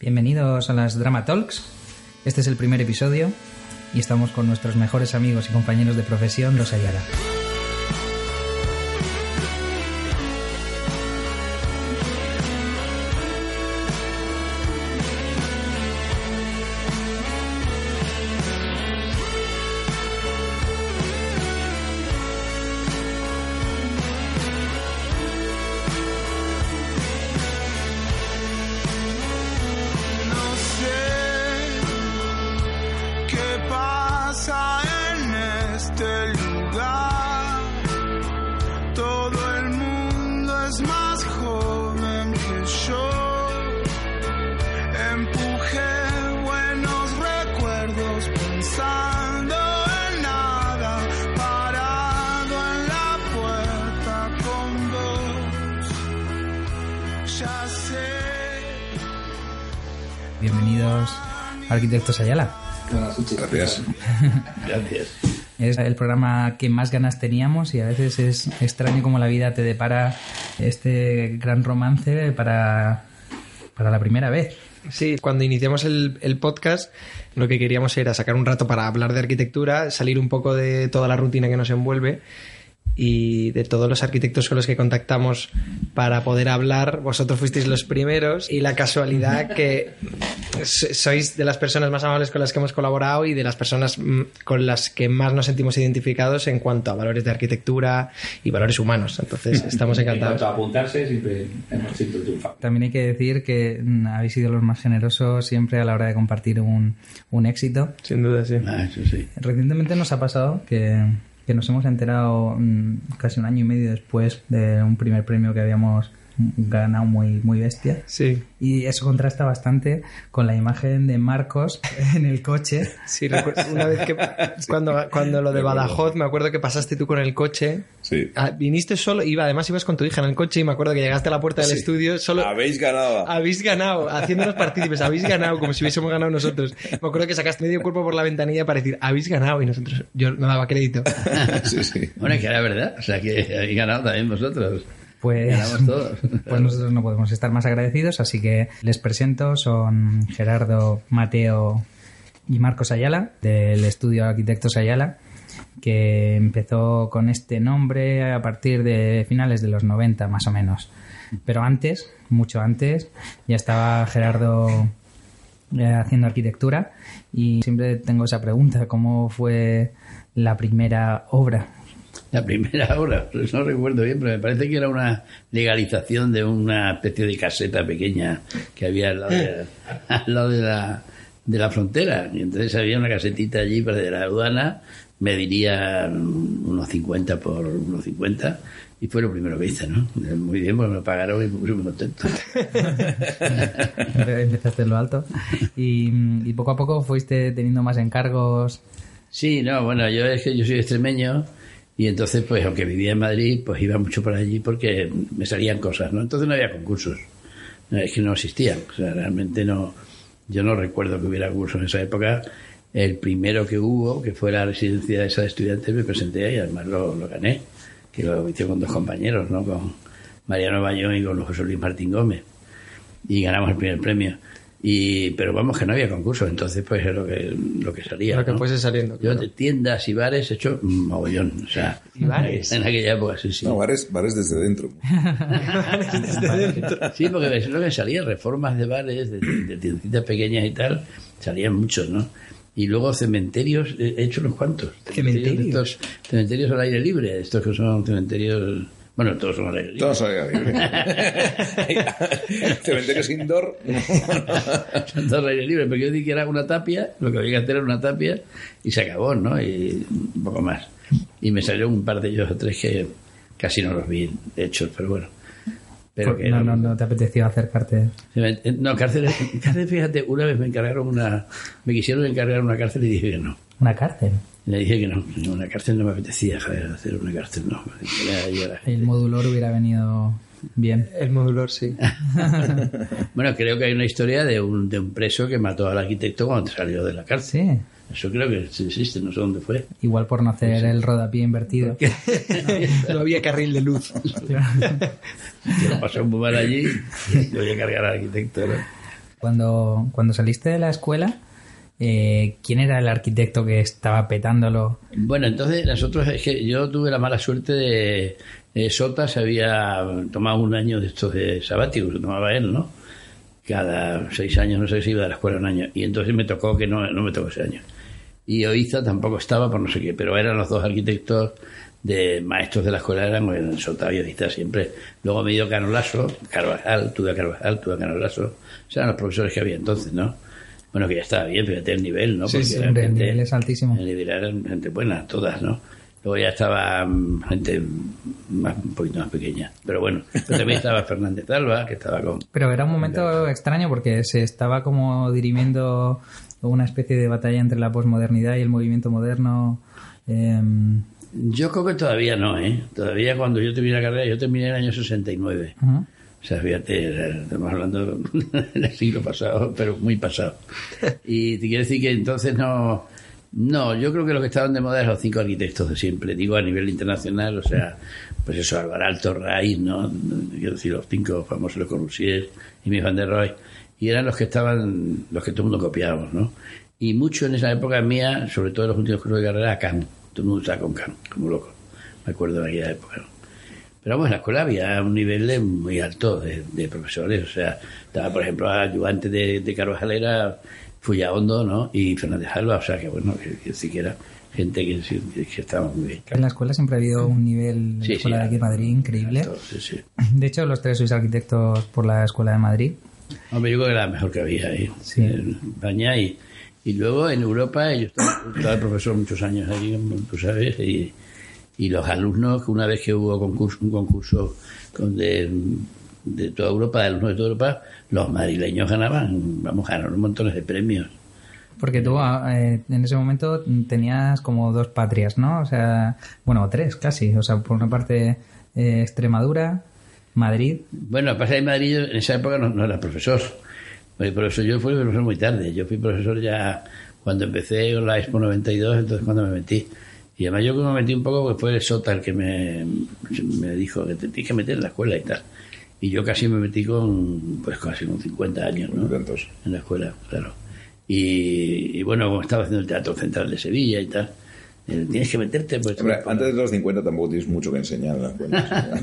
Bienvenidos a las Drama Talks. Este es el primer episodio y estamos con nuestros mejores amigos y compañeros de profesión, los Ayala. Arquitectos Ayala. Gracias. Gracias. Es el programa que más ganas teníamos y a veces es extraño como la vida te depara este gran romance para, para la primera vez. Sí, cuando iniciamos el, el podcast, lo que queríamos era sacar un rato para hablar de arquitectura, salir un poco de toda la rutina que nos envuelve y de todos los arquitectos con los que contactamos para poder hablar. Vosotros fuisteis los primeros y la casualidad que so- sois de las personas más amables con las que hemos colaborado y de las personas mm, con las que más nos sentimos identificados en cuanto a valores de arquitectura y valores humanos. Entonces, estamos En encantados. cuanto a apuntarse, siempre hemos siempre triunfado. También hay que decir que mm, habéis sido los más generosos siempre a la hora de compartir un, un éxito. Sin duda, sí. Ah, eso sí. Recientemente nos ha pasado que, que nos hemos enterado mm, casi un año y medio después de un primer premio que habíamos ganado muy, muy bestia. Sí. Y eso contrasta bastante con la imagen de Marcos en el coche. Sí, recuerdo una vez que cuando, cuando lo de Badajoz, me acuerdo que pasaste tú con el coche. Sí. Ah, viniste solo, iba, además ibas con tu hija en el coche y me acuerdo que llegaste a la puerta del Sí. estudio solo. Habéis ganado. Habéis ganado, haciéndonos partícipes, habéis ganado, como si hubiésemos ganado nosotros. Me acuerdo que sacaste medio cuerpo por la ventanilla para decir, habéis ganado, y nosotros, yo no daba crédito. Sí, sí. Bueno, es que era verdad. O sea, que habéis ganado también vosotros. Pues, todos. pues nosotros no podemos estar más agradecidos, así que les presento, son Gerardo, Mateo y Marcos Ayala, del estudio Arquitectos Ayala, que empezó con este nombre a partir de finales de los 90 más o menos. Pero antes, mucho antes, ya estaba Gerardo eh, haciendo arquitectura y siempre tengo esa pregunta, ¿cómo fue la primera obra? La primera obra, pues no recuerdo bien, pero me parece que era una legalización de una especie de caseta pequeña que había al lado de, al lado de la, de la frontera. Y entonces había una casetita allí para de la aduana, mediría unos 50 por unos 50 y fue lo primero que hice, ¿no? Muy bien, pues me lo pagaron y me puse muy contento. Empezaste en lo alto y, y poco a poco fuiste teniendo más encargos. Sí, no, bueno, yo es que yo soy extremeño y entonces, pues, aunque vivía en Madrid, pues iba mucho por allí porque me salían cosas, ¿no? Entonces no había concursos, es que no existían, o sea, realmente no, yo no recuerdo que hubiera concursos en esa época. El primero que hubo, que fue la residencia de esa de estudiantes, me presenté y además lo, lo gané, que lo hice con dos compañeros, ¿no? Con Mariano Bayón y con José Luis Martín Gómez. Y ganamos el primer premio. Y, pero vamos, que no había concurso, entonces pues es lo que, lo que salía. Lo que ¿no? fuese saliendo, Yo de tiendas y bares he hecho mogollón. O sea, ¿Y bares? En aquella época, sí, sí. No, bares, bares desde dentro. Sí, porque es lo que salía, reformas de bares, de, de tiendecitas pequeñas y tal, salían muchos, ¿no? Y luego cementerios, he hecho unos cuantos. ¿Cementerios? Estos cementerios al aire libre, estos que son cementerios... Bueno, todos son al aire libre. Todos al aire libre. Cementerios indoor. Son todos aire libre, pero yo di que era una tapia, lo que había que hacer era una tapia y se acabó, ¿no? Y un poco más. Y me salieron un par de ellos o tres que casi no los vi hechos, pero bueno. Pero Por- que no, no, no te apeteció acercarte. No, cárcel, cárcel, fíjate, una vez me encargaron una. Me quisieron encargar una cárcel y dije que no. Una cárcel. Le dije que no, una cárcel no me apetecía, joder, hacer una cárcel no. Era- yo era- El modulor hubiera venido bien. El modulor, sí. Bueno, creo que hay una historia de un, de un preso que mató al arquitecto cuando salió de la cárcel. Sí. Eso creo que sí existe, no sé dónde fue. Igual por no hacer el rodapié invertido. no había carril de luz. Se lo pasó muy mal allí y voy a cargar al arquitecto. ¿no? Cuando, cuando saliste de la escuela, eh, ¿quién era el arquitecto que estaba petándolo? Bueno, entonces nosotros, es que yo tuve la mala suerte de. eh, Sota se había tomado un año de estos de sabático, se tomaba él, ¿no? Cada seis años, no sé si iba a la escuela un año. Y entonces me tocó que no, no me tocó ese año. Y Oiza tampoco estaba por no sé qué, pero eran los dos arquitectos de maestros de la escuela, eran bueno, Sota y siempre. Luego me dio Canolaso, Carvajal, tuve a Carvajal, tuve a Canolaso. O eran los profesores que había entonces, ¿no? Bueno, que ya estaba bien, fíjate el nivel, ¿no? Sí, Porque sí, el gente- nivel es altísimo. el nivel gente buena, todas, ¿no? Luego ya estaba mm, gente más, un poquito más pequeña. Pero bueno, pero también estaba Fernández Alba, que estaba con... Pero era un momento extraño porque se estaba como dirimiendo una especie de batalla entre la posmodernidad y el movimiento moderno. Em, Yo creo que todavía no, ¿eh? Todavía cuando yo terminé la carrera, yo terminé en el año 69. ujú. O sea, fíjate, estamos hablando del siglo pasado, pero muy pasado. Y te quiero decir que entonces no... No, yo creo que lo que estaban de moda eran los cinco arquitectos de siempre, digo a nivel internacional, o sea, pues eso, Álvaro Alto, Raiz, ¿no? Quiero decir, los cinco famosos, Le Corbusier y Mies van der Rohe, y eran los que estaban, los que todo el mundo copiábamos, ¿no? Y mucho en esa época mía, sobre todo en los últimos cursos de carrera, a todo el mundo estaba con Kant, como loco, me acuerdo de aquella época. Pero vamos, en la escuela había un nivel de- muy alto de, de profesores. O sea, estaba, por ejemplo, ayudante de, de Carvajal era Fullahondo, ¿no? Y Fernández Alba. O sea, que bueno, que, que sí que era gente que, que estaba muy bien. En la escuela siempre ha habido un nivel en Sí, escuela sí, de aquí de Madrid increíble. Alto, sí, sí. De hecho, los tres sois arquitectos por la escuela de Madrid. Hombre, yo creo que era la mejor que había ahí, Sí. en España. Y, y luego en Europa, yo estaba, estaba profesor muchos años allí, como tú sabes, y, y los alumnos, que una vez que hubo concurso, un concurso con de, de toda Europa, de alumnos de toda Europa, los madrileños ganaban, vamos, ganaron montones de premios. Porque tú ah, eh, en ese momento tenías como dos patrias, ¿no? O sea, bueno, tres casi. O sea, por una parte eh, Extremadura, Madrid. Bueno, a pasar de Madrid, yo en esa época no, no era profesor. Porque profesor, yo fui profesor muy tarde. Yo fui profesor ya cuando empecé con la Expo 92, entonces cuando me metí. Y además yo que me metí un poco, pues fue el Sota el que me, me dijo que te tienes que meter en la escuela y tal. Y yo casi me metí con, pues casi con 50 años, ¿no? En la escuela, claro. Y, y bueno, como estaba haciendo el Teatro Central de Sevilla y tal, tienes que meterte, pues... Hombre, antes de los 50 tampoco tienes mucho que enseñar en la escuela.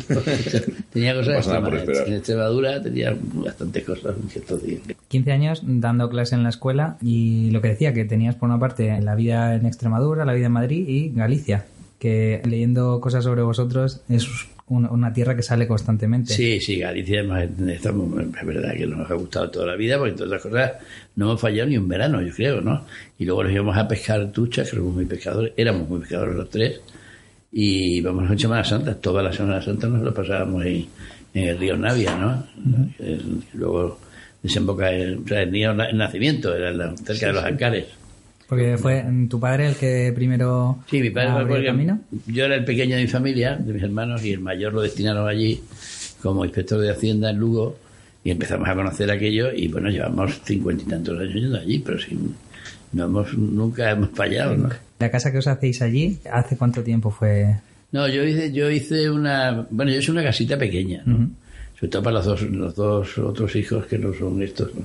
tenía cosas No. En Extremadura tenía bastantes cosas en ciertos días. 15 años dando clase en la escuela y lo que decía, que tenías por una parte la vida en Extremadura, la vida en Madrid y Galicia, que leyendo cosas sobre vosotros es un- una tierra que sale constantemente. Sí, sí, Galicia además, estamos- es verdad que nos ha gustado toda la vida, porque entre otras cosas no hemos fallado ni un verano, yo creo, ¿no? Y luego nos íbamos a pescar truchas, que somos muy pescadores, éramos muy pescadores los tres, y íbamos en Semana Santa, toda la Semana Santa nos lo pasábamos en, en el río Navia, ¿no? El- luego desemboca en, o sea, el río Nacimiento, era cerca de los Ancares. Porque fue tu padre el que primero Sí, mi padre fue el camino. yo era el pequeño de mi familia, de mis hermanos, y el mayor lo destinaron allí como inspector de Hacienda en Lugo, y empezamos a conocer aquello, y bueno, llevamos cincuenta y tantos años yendo allí, pero sin, no hemos, nunca hemos fallado, ¿no? La casa que os hacéis allí, ¿hace cuánto tiempo fue? No, yo hice, yo hice una, bueno, yo hice una casita pequeña, ¿no? Sobre todo para los dos, los dos otros hijos que no son estos, ¿no?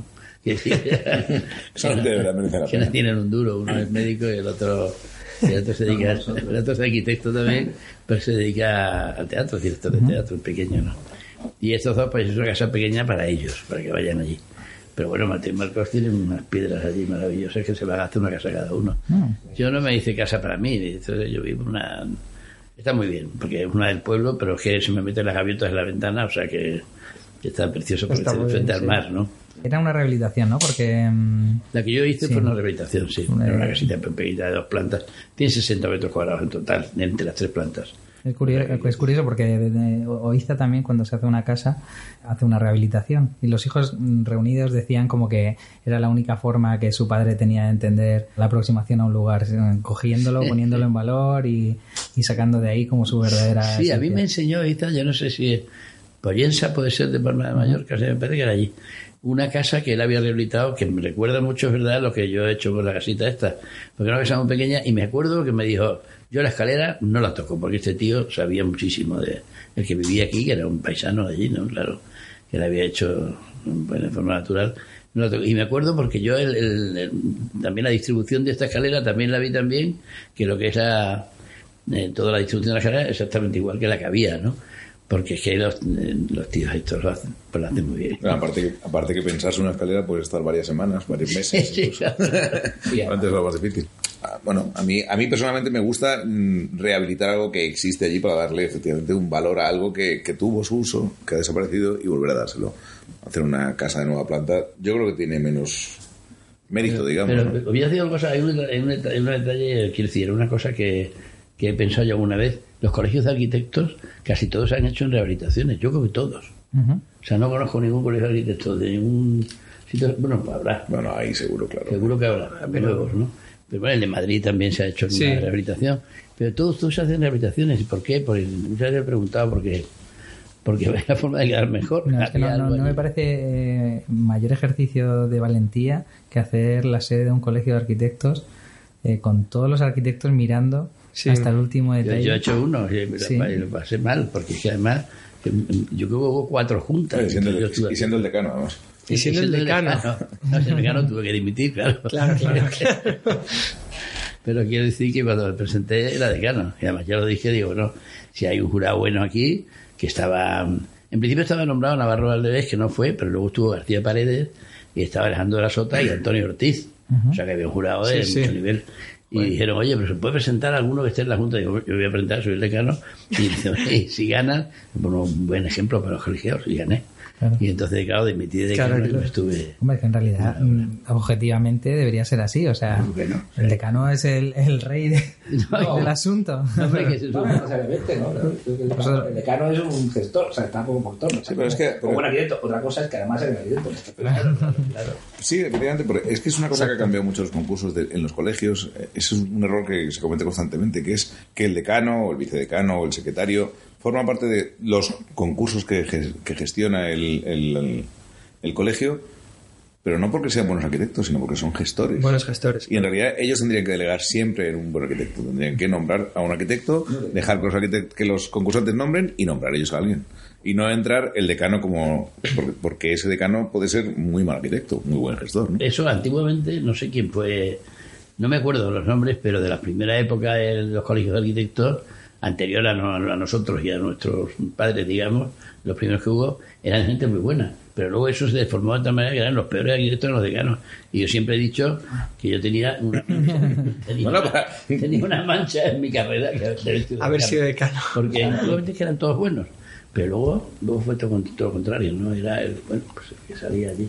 Que, verdad merece la que no pena. tienen un duro, uno es médico y el otro, y el otro se dedica, el otro es arquitecto también, pero se dedica al teatro, director de teatro, es pequeño, ¿no? Y estos dos, pues es una casa pequeña para ellos, para que vayan allí. Pero bueno, y Marcos tienen unas piedras allí maravillosas que se va a gastar una casa cada uno. Yo no me hice casa para mí, entonces yo vivo una... Está muy bien, porque es una del pueblo, pero es que se me meten las gaviotas en la ventana, o sea que, que está precioso porque Está está muy frente bien, al sí. mar, ¿no? Era una rehabilitación, ¿no? Porque mm, La que yo hice Sí. fue una rehabilitación, sí. Una- Era una casita pequeñita de dos plantas. Tiene 60 metros cuadrados en total, entre las tres plantas. Es curioso, es curioso porque de- Oiza también cuando se hace una casa hace una rehabilitación y los hijos mm, reunidos decían como que era la única forma que su padre tenía de entender la aproximación a un lugar, eh, cogiéndolo, poniéndolo en valor y, y sacando de ahí como su verdadera Sí, a mí me enseñó esta, yo no sé si es Pollensa, puede ser de Palma de Mallorca, o sea, me parece que era allí. Una casa que él había rehabilitado, que me recuerda mucho, es verdad, lo que yo he hecho con la casita esta. Porque era una casa muy pequeña y me acuerdo que me dijo, yo la escalera no la toco, porque este tío sabía muchísimo de el que vivía aquí, que era un paisano allí, ¿no? Claro, que la había hecho bueno, de forma natural. No. Y me acuerdo porque yo el- el- también la distribución de esta escalera también la vi también, que lo que es la, eh, toda la distribución de la escalera es exactamente igual que la que había, ¿no? Porque es que los, eh, los tíos estos lo hacen, pues lo hacen muy bien. Bueno, aparte, que, aparte que pensarse una escalera puede estar varias semanas, varios meses. Sí, incluso. claro. Antes era más difícil. Ah, Bueno, a mí, a mí personalmente me gusta mm, rehabilitar algo que existe allí para darle efectivamente un valor a algo que, que tuvo su uso, que ha desaparecido y volver a dárselo. Hacer una casa de nueva planta, yo creo que tiene menos mérito, digamos. Pero ¿no? os voy a decir una cosa, hay un, hay un detalle, quiero decir, una cosa que, que he pensado yo alguna vez. Los colegios de arquitectos, casi todos se han hecho en rehabilitaciones, yo creo que todos. O sea, no conozco ningún colegio de arquitectos de ningún sitio, bueno, pues habrá, Bueno, ahí seguro, claro. seguro que habrá, nuevos, ¿no? Pero bueno, el de Madrid también se ha hecho Sí. una rehabilitación. Pero todos, todos se hacen rehabilitaciones. ¿Y por qué? Porque muchas veces he preguntado porque porque es la forma de quedar mejor. No, es que no, no- no me parece eh, mayor ejercicio de valentía que hacer la sede de un colegio de arquitectos eh, con todos los arquitectos mirando Sí. hasta el último detalle. yo he hecho uno y lo, Sí. y lo pasé mal, porque es que además, yo creo que hubo cuatro juntas. Eh, siendo el- Yo estuve y siendo el decano, además. Y siendo el decano. No, si el decano tuve que dimitir, claro. Claro, claro, Pero quiero decir que cuando me presenté era decano. Y además ya lo dije, digo, bueno, si hay un jurado bueno aquí, que estaba... En principio estaba nombrado Navarro Valdevez, que no fue, pero luego estuvo García Paredes, y estaba Alejandro de la Sota y Antonio Ortiz. O sea que había un jurado de Sí, sí. mucho Y dijeron, oye, pero se puede presentar alguno que esté en la Junta. Digo, yo voy a presentar, soy el decano. Y dice, oye, si ganan, bueno, un buen ejemplo para los colegiados, y gané. Claro. Y entonces, claro, dimití de decano Claro, claro. me estuve... Hombre, que en realidad, mm, objetivamente, debería ser así. O sea, Bueno. el decano es el, el rey de- No. del asunto. No, hombre, que se No, necesariamente, ¿no? El, el decano es un gestor, o sea, está como gestor. Sí, pero es que- Como un arquitecto. Otra cosa es que además es arquitecto. Claro, claro. Sí, efectivamente, porque es que es una cosa que ha cambiado mucho los concursos de- en los colegios. Eh, Es un error que se comete constantemente, que es que el decano o el vicedecano o el secretario forman parte de los concursos que, ge- que gestiona el, el- el- el colegio, pero no porque sean buenos arquitectos, sino porque son gestores. Buenos gestores. Y en realidad ellos tendrían que delegar siempre en un buen arquitecto. Tendrían que nombrar a un arquitecto, dejar que los, arquitect- que los concursantes nombren y nombrar ellos a alguien. Y no entrar el decano como... Porque, porque ese decano puede ser muy mal arquitecto, muy buen gestor. ¿no? Eso antiguamente, no sé quién fue, no me acuerdo los nombres, pero de la primera época de los colegios de arquitectos, anterior a, no- a nosotros y a nuestros padres, digamos, los primeros que hubo, eran gente muy buena. Pero luego eso se deformó de tal manera que eran los peores arquitectos los decanos. Y yo siempre he dicho que yo tenía una, tenía, Bueno, una- para- tenía una mancha en mi carrera que haber sido decano. Porque es que eran todos buenos. Pero luego, luego fue todo, todo lo contrario, ¿no? Era el, bueno, pues el que salía allí.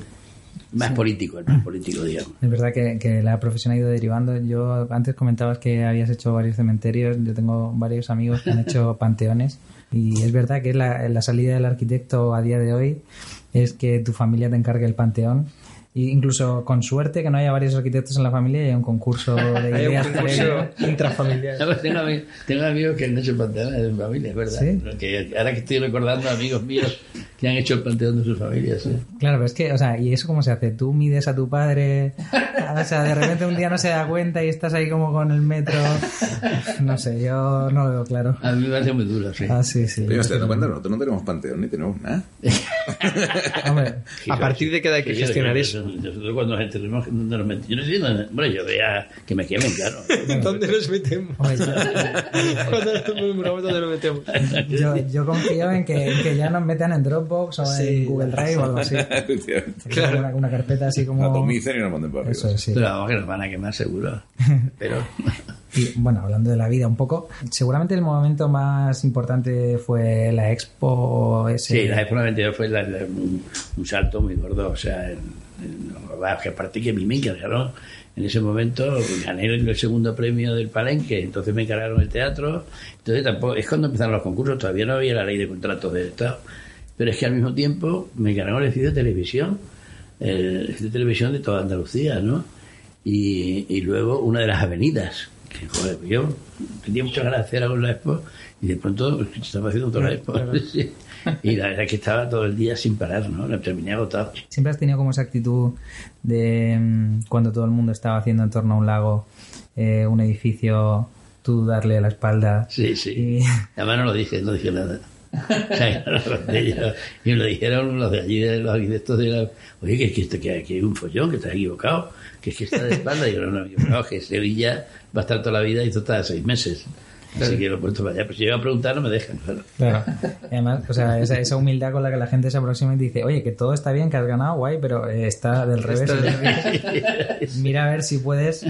Más político, el más político, digamos. Es verdad que, que la profesión ha ido derivando. Yo antes comentabas que habías hecho varios cementerios. Yo tengo varios amigos que han hecho panteones. Y es verdad que la, la salida del arquitecto a día de hoy es que tu familia te encargue el panteón. Incluso con suerte que no haya varios arquitectos en la familia y hay un concurso de Hay un ideas concurso previo. intrafamiliar. No, tengo, ami- tengo amigos que han hecho panteones de su familia, es verdad. ¿Sí? Que ahora que estoy recordando amigos míos que han hecho el panteón de sus familias. ¿sí? Claro, pero es que, o sea, ¿y eso cómo se hace? Tú mides a tu padre, o sea, de repente un día no se da cuenta y estás ahí como con el metro. No sé, yo no lo veo claro. A mí me parece muy duro, sí. Ah, sí, sí. Pero dando cuenta, nosotros no tenemos panteón ni tenemos nada. Hombre, A partir de que hay que gestionar eso. Nosotros cuando nos enterremos, ¿dónde nos metemos? Yo no sé dónde. Bueno, yo veía que me quemen, claro. ¿Dónde nos metemos? hombre, ¿dónde nos metemos? Yo, yo confío en que, en que ya nos metan en Dropbox o Sí. en Google Drive o algo así. Efectivamente. Una, una carpeta así como... Atomicen y nos manden para arriba. Eso es, sí. Pero vamos que nos van a quemar seguro. Pero Y bueno, hablando de la vida un poco, seguramente el momento más importante fue la expo ese. sí, la Expo 92 fue la- la- un, un salto muy gordo. O sea, va, que aparte que a mí me encargaron en ese momento, gané el segundo premio del Palenque, entonces me encargaron el teatro. Entonces tampoco, es cuando empezaron los concursos, todavía no había la ley de contratos del Estado. Pero es que al mismo tiempo me encargaron el estudio de televisión, el estudio de televisión de toda Andalucía, ¿no? Y, y luego una de las avenidas, que joder, yo tenía muchas ganas de hacer algo en la expo y de pronto estaba haciendo toda la expo. Sí. Y la verdad es que estaba todo el día sin parar, ¿no? La terminé agotado. Siempre has tenido como esa actitud de mm, cuando todo el mundo estaba haciendo en torno a un lago, eh, un edificio, tú darle la espalda. Sí, sí. Y- Además no lo dije, no dije nada. O sea, lo y me lo dijeron los de allí, los arquitectos de la... Oye, que, es que, esto- que hay un follón, que está equivocado, que es que está de espalda. Y yo, no, no, yo, no, que Sevilla va a estar toda la vida y esto está seis meses. Así que lo he puesto para allá. Pues si llego a preguntar, no me dejan, claro. Claro. Y además, o sea, esa, esa humildad con la que la gente se aproxima y dice, oye, que todo está bien, que has ganado, guay, pero eh, está del revés. Mira a ver si puedes.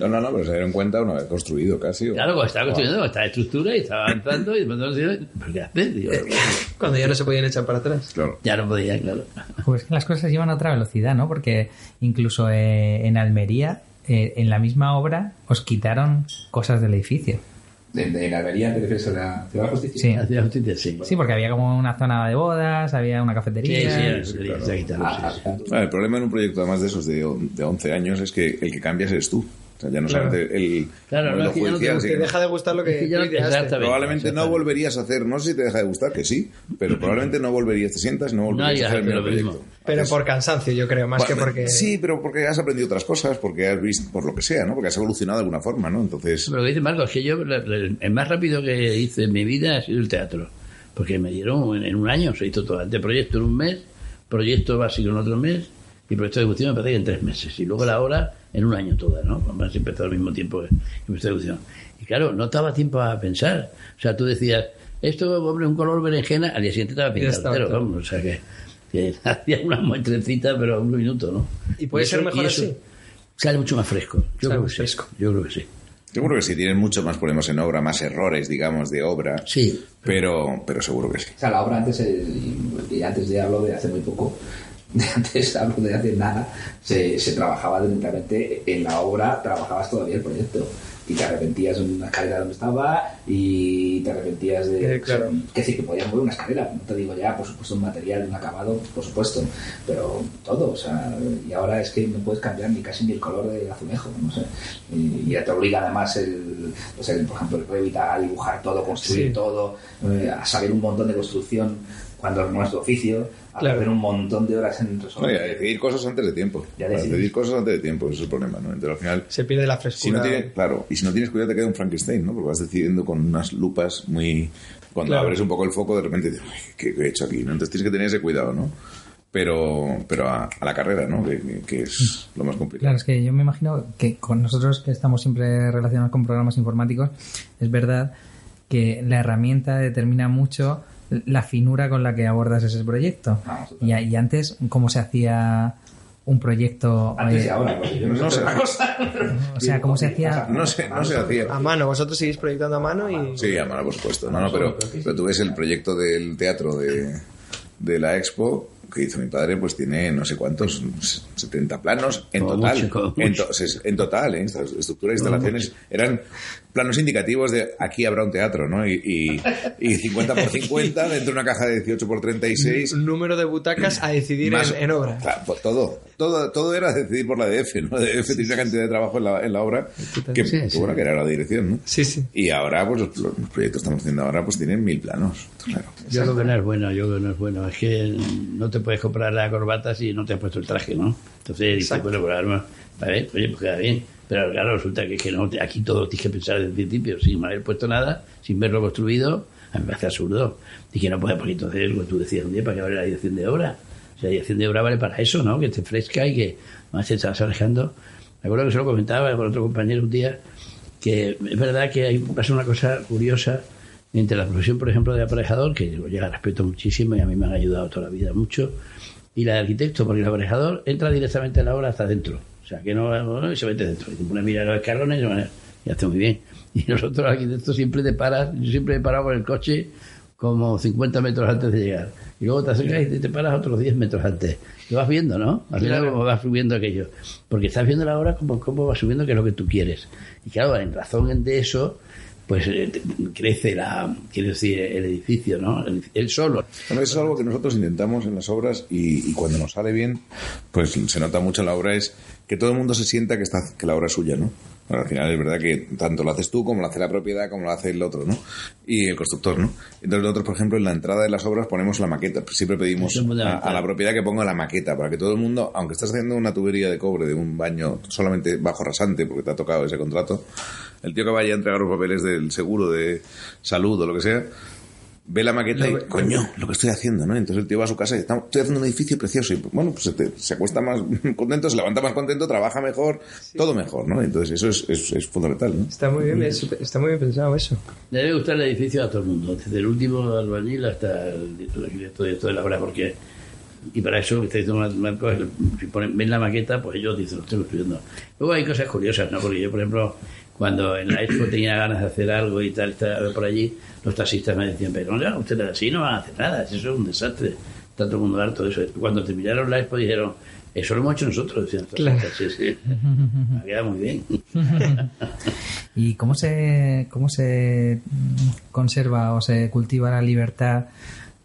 No, no, no, pero se dieron cuenta una vez construido casi. o- Claro, cuando estaba construyendo, estaba de estructura y estaba avanzando y ¿pero qué haces? Digo, Cuando ya no se podían echar para atrás. Claro. ya no podía, claro. Pues que las cosas llevan a otra velocidad, ¿no? Porque incluso eh, en Almería, eh, en la misma obra, os quitaron cosas del edificio. De, de la Almería te refieres a la Ciudad de Justicia. Sí. Hacía justicia, sí. Sí, porque había como una zona de bodas, había una cafetería. sí, sí, quitado, Ah, ah, Ah, el problema en un proyecto además de esos de, de 11 años es que el que cambias eres tú. O sea, ya no solamente el Claro, no, ya no judicial, te- Te deja de gustar lo que Es que ya no te-. Probablemente no volverías a hacer, no sé si te deja de gustar, que sí, pero probablemente no volverías, te sientas, no volverías a hacer el mismo proyecto. Pero por cansancio, yo creo, más que porque... Sí, pero porque has aprendido otras cosas, porque has visto, por lo que sea, ¿no? Porque has evolucionado de alguna forma, ¿no? Entonces, Pero lo que dice Marcos, es que yo el más rápido que hice en mi vida ha sido el teatro. Porque me dieron en, en un año, se hizo todo. Anteproyecto en un mes, proyecto básico en otro mes y proyecto de ejecución me parece que en tres meses. Y luego la obra en un año toda, ¿no? Además empezó al mismo tiempo que que proyecto de ejecución. Y claro, no estaba tiempo a pensar. O sea, tú decías, esto, hombre, un color berenjena, al día siguiente estaba pintado todo. vamos. O sea que, que hacía una muestrecita, pero un minuto, ¿no? ¿Y puede ser mejor así? Sale mucho más fresco. Yo Sale creo que fresco. sí. Yo creo que sí. seguro que sí, tienen muchos más problemas en obra, más errores, digamos, de obra, Sí, pero, pero seguro que sí. O sea, la obra antes, y- y antes de hablo de hace muy poco, de antes hablo de hace nada, se, se trabajaba directamente en la obra, trabajabas todavía el proyecto. Y te arrepentías de una escalera donde estaba y te arrepentías de... Eh, claro. Que decir, que podías mover una escalera. No te digo ya, por supuesto, un material, un acabado, por supuesto. Pero todo, o sea... Y ahora es que no puedes cambiar ni casi ni el color del azulejo, no sé. Y, ya te obliga además el... pues el, por ejemplo, el Revit a dibujar todo, construir Sí. todo, eh, a saber un montón de construcción cuando no es tu oficio, a Claro. perder un montón de horas en No, y a resolver. decidir cosas antes de tiempo. Ya A decidir. cosas antes de tiempo, ese es el problema, ¿no? Entonces al final Se pierde la Si frescura. no tiene, claro, y si no tienes cuidado te queda un Frankenstein, ¿no? Porque vas decidiendo con unas lupas muy... Cuando Claro. abres un poco el foco, de repente dices, "Uy, ¿qué he hecho aquí? ¿no? Entonces tienes que tener ese cuidado, ¿no? Pero, pero a, a la carrera, ¿no? Que, que- que es lo más complicado. Claro, es que yo me imagino que con nosotros que estamos siempre relacionados con programas informáticos, es verdad que la herramienta determina mucho la finura con la que abordas ese proyecto. Vamos, Y, y antes, ¿cómo se hacía un proyecto? Antes y ahora, porque yo no, No sé otra cosa. O sea, ¿cómo se hacía? No se, no se hacía. A mano, vosotros seguís proyectando a mano y... Sí, a mano, por supuesto. No, no, pero, pero tú ves el proyecto del teatro de, de la Expo que hizo mi padre, pues tiene no sé cuántos, 70 planos en Como total. en, to- en total, ¿eh? Estas estructuras e instalaciones eran planos indicativos de aquí habrá un teatro, ¿no? Y, y, y 50 por 50 dentro de una caja de 18 por 36. Número de butacas a decidir Más- en, en obra. Claro, pues todo, todo, todo era decidir por la DF, ¿no? La DF tiene una cantidad de trabajo en la, en la obra que, Sí, que sí. bueno, que era la dirección, ¿no? Sí, sí. Y ahora, pues los, los proyectos que estamos haciendo ahora, pues tienen mil planos. Claro. Yo creo que no es bueno, yo creo que no es bueno. Es que no te puedes comprar la corbata si no te has puesto el traje, ¿no? Entonces dices, bueno, pues arma, a ver, oye, pues queda bien. Pero claro, resulta que, que no, aquí todo tienes que pensar desde el principio, sin haber puesto nada, sin verlo construido, a mí me parece absurdo. Y que no puede, porque entonces, pues tú decías un día, ¿para qué vale la dirección de obra? O sea, la dirección de obra vale para eso, ¿no? Que esté fresca y que más te estás alejando. Me acuerdo que se lo comentaba con otro compañero un día, que es verdad que hay, pasa una cosa curiosa entre la profesión, por ejemplo, de aparejador, que lo llega a respeto muchísimo y a mí me han ayudado toda la vida mucho, y la de arquitecto, porque el aparejador entra directamente a la obra hasta dentro. O sea, que no, no, y se mete dentro. Y te pone a mirar los escalones y, bueno, y hace muy bien. Y nosotros, los arquitectos, siempre te paras, yo siempre he parado con el coche como 50 metros antes de llegar. Y luego te acercas y te paras otros 10 metros antes. Lo vas viendo, ¿no? Al final Claro. cómo va subiendo aquello. Porque estás viendo la hora como cómo va subiendo, que es lo que tú quieres. Y claro, en razón de eso, pues eh, crece la, quiero decir, el edificio, ¿no? El solo. Bueno, eso es algo que nosotros intentamos en las obras y, y cuando nos sale bien, pues se nota mucho la obra es que todo el mundo se sienta que está que la obra es suya, ¿no? Bueno, al final es verdad que tanto lo haces tú como lo hace la propiedad como lo hace el otro, ¿no? Y el constructor, ¿no? Entonces nosotros, por ejemplo, en la entrada de las obras ponemos la maqueta. Siempre pedimos a, a la propiedad que ponga la maqueta para que todo el mundo, aunque estás haciendo una tubería de cobre de un baño solamente bajo rasante porque te ha tocado ese contrato, el tío que vaya a entregar los papeles del seguro de salud o lo que sea, ve la maqueta y, coño, lo que estoy haciendo, ¿no? Entonces el tío va a su casa y está, estoy haciendo un edificio precioso y, bueno, pues se, te- se acuesta más contento, se levanta más contento, trabaja mejor, todo mejor, ¿no? Entonces eso es, es, es fundamental, ¿no? Está muy bien, es- está muy bien pensado eso. Le debe gustar el edificio a todo el mundo, desde el último albañil hasta el, arquitecto de toda la obra, porque. Y para eso, el- si ponen, ven la maqueta, pues ellos dicen, lo estoy construyendo. Luego hay cosas curiosas, ¿no? Porque yo, por ejemplo, cuando en la expo tenía ganas de hacer algo y tal, estaba por allí, los taxistas me decían, pero no ustedes así, no van a hacer nada, eso es un desastre. Está todo el mundo harto de eso. Cuando terminaron la expo dijeron, eso lo hemos hecho nosotros, decían los Claro. taxistas, sí, sí. Me ha quedado muy bien. ¿Y cómo se, cómo se mm, conserva o se cultiva la libertad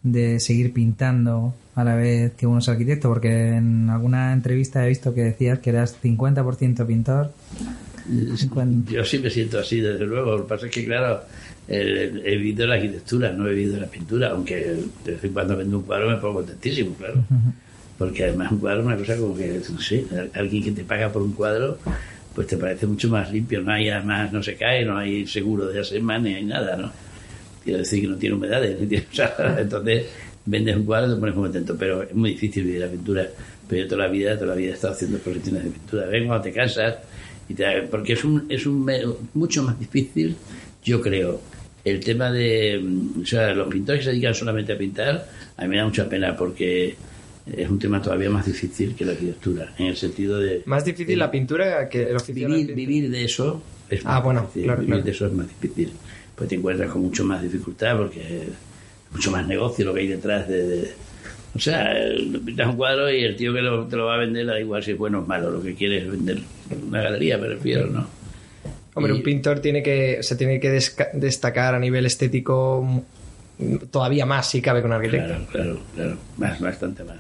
de seguir pintando a la vez que uno es arquitecto? Porque en alguna entrevista he visto que decías que eras 50% pintor. 50. Yo sí me siento así, desde luego. Lo que pasa es que, claro, he vivido la arquitectura, no he vivido la pintura, aunque de vez en cuando vendo un cuadro me pongo contentísimo, claro. Porque además un cuadro es una cosa como que, no alguien que te paga por un cuadro, pues te parece mucho más limpio, no hay además, no se cae, no hay seguro de asema, ni hay nada, ¿no? Quiero decir que no tiene humedades, ni tiene- o entonces vendes un cuadro y te pones muy contento, pero es muy difícil vivir la pintura. Pero yo toda la vida, toda la vida he estado haciendo exposiciones de pintura. Ven cuando te cansas, y te- porque es un, es un mucho más difícil, yo creo, el tema de, mm, o sea, los pintores que se dedican solamente a pintar, a mí me da mucha pena porque es un tema todavía más difícil que la arquitectura, en el sentido de Más difícil la pintura que el oficio de vivir, pintura. vivir de eso es más Ah, bueno, difícil. claro, vivir claro. de eso es más difícil. Pues te encuentras con mucho más dificultad porque es mucho más negocio lo que hay detrás de... de- o sea, pintas un cuadro y el tío que lo- te lo va a vender da igual si es bueno o malo. Lo que quiere es vender una galería, me refiero, ¿no? Hombre, Y- un pintor tiene que, se tiene que desca- destacar a nivel estético todavía más si cabe con un arquitecto. Claro, claro, claro. Más, bastante más.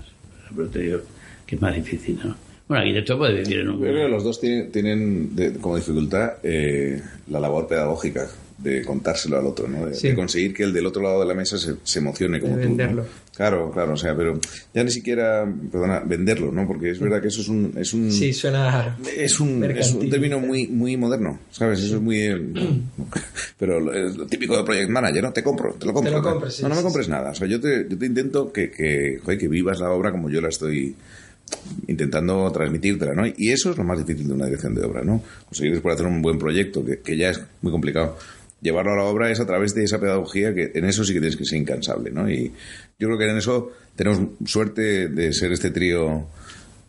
Pero te digo que es más difícil, ¿no? Bueno, arquitecto puede vivir en un... Yo creo que los dos tienen, tienen de- como dificultad eh, la labor pedagógica de contárselo al otro, ¿no? De, Sí. de conseguir que el del otro lado de la mesa se, se emocione como De tú. ¿no? Claro, claro, o sea, pero ya ni siquiera, perdona, venderlo, ¿no? Porque es verdad que eso es un... Es un Sí, suena... es un, es un término muy muy moderno, ¿sabes? Eso es muy... pero lo, es lo típico de Project Manager, ¿no? Te compro, te lo compro. Te lo ¿no? compro, sí, no, no me sí, compres nada. O sea, yo te, yo te intento que, que, joder, que vivas la obra como yo la estoy intentando transmitírtela, ¿no? Y eso es lo más difícil de una dirección de obra, ¿no? Conseguir después hacer un buen proyecto, que, que ya es muy complicado. Llevarlo a la obra es a través de esa pedagogía que en eso sí que tienes que ser incansable, ¿no? Y yo creo que en eso tenemos suerte de ser este trío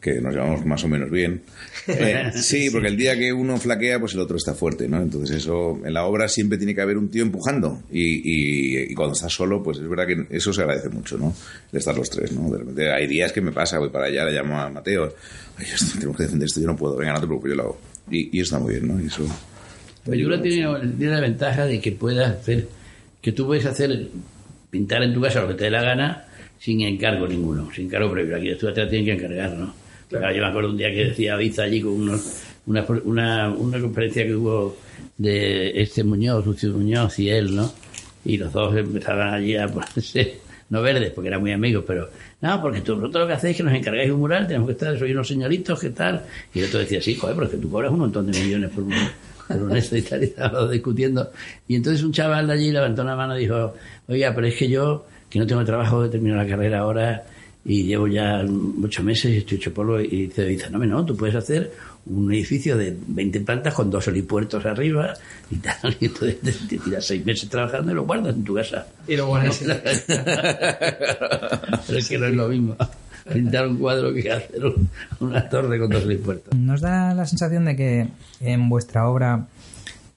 que nos llevamos más o menos bien. Eh, sí, porque el día que uno flaquea, pues el otro está fuerte, ¿no? Entonces eso, en la obra siempre tiene que haber un tío empujando y, y- y cuando estás solo, pues es verdad que eso se agradece mucho, ¿no? De estar los tres, ¿no? De repente hay días que me pasa, voy para allá, le llamo a Mateo, Ay, esto, tenemos que defender esto, yo no puedo, venga, no te preocupes, yo lo hago. Y, y está muy bien, ¿no? Y eso... Película tiene, tiene la ventaja de que puedas hacer, que tú puedes hacer, pintar en tu casa lo que te dé la gana sin encargo ninguno, sin encargo previo. La arquitectura te la tienen que encargar, ¿no? Claro, yo me acuerdo un día que decía Aviza allí con unos, una, una, una conferencia que hubo de este Muñoz, Lucio Muñoz y él, ¿no? Y los dos empezaban allí a ponerse, no verdes, porque eran muy amigos, pero no, porque tú, vosotros lo que hacéis es que nos encargáis un mural, tenemos que estar, sois unos señoritos, ¿qué tal? Y el otro decía, sí, joder, pero es que tú cobras un montón de millones por un, esto y tal, y estábamos discutiendo. Y entonces un chaval de allí levantó una mano y dijo, oiga, pero es que yo, que no tengo trabajo, he terminado la carrera ahora y llevo ya ocho meses y estoy hecho polvo, y dice, dice, no, no, tú puedes hacer un edificio de 20 plantas con dos helipuertos arriba y tal, y entonces te, te tiras seis meses trabajando y lo guardas en tu casa. Y lo es... Pero es que no es lo mismo pintar un cuadro que hacer un- una torre con dos helipuertos. Nos da la sensación de que en vuestra obra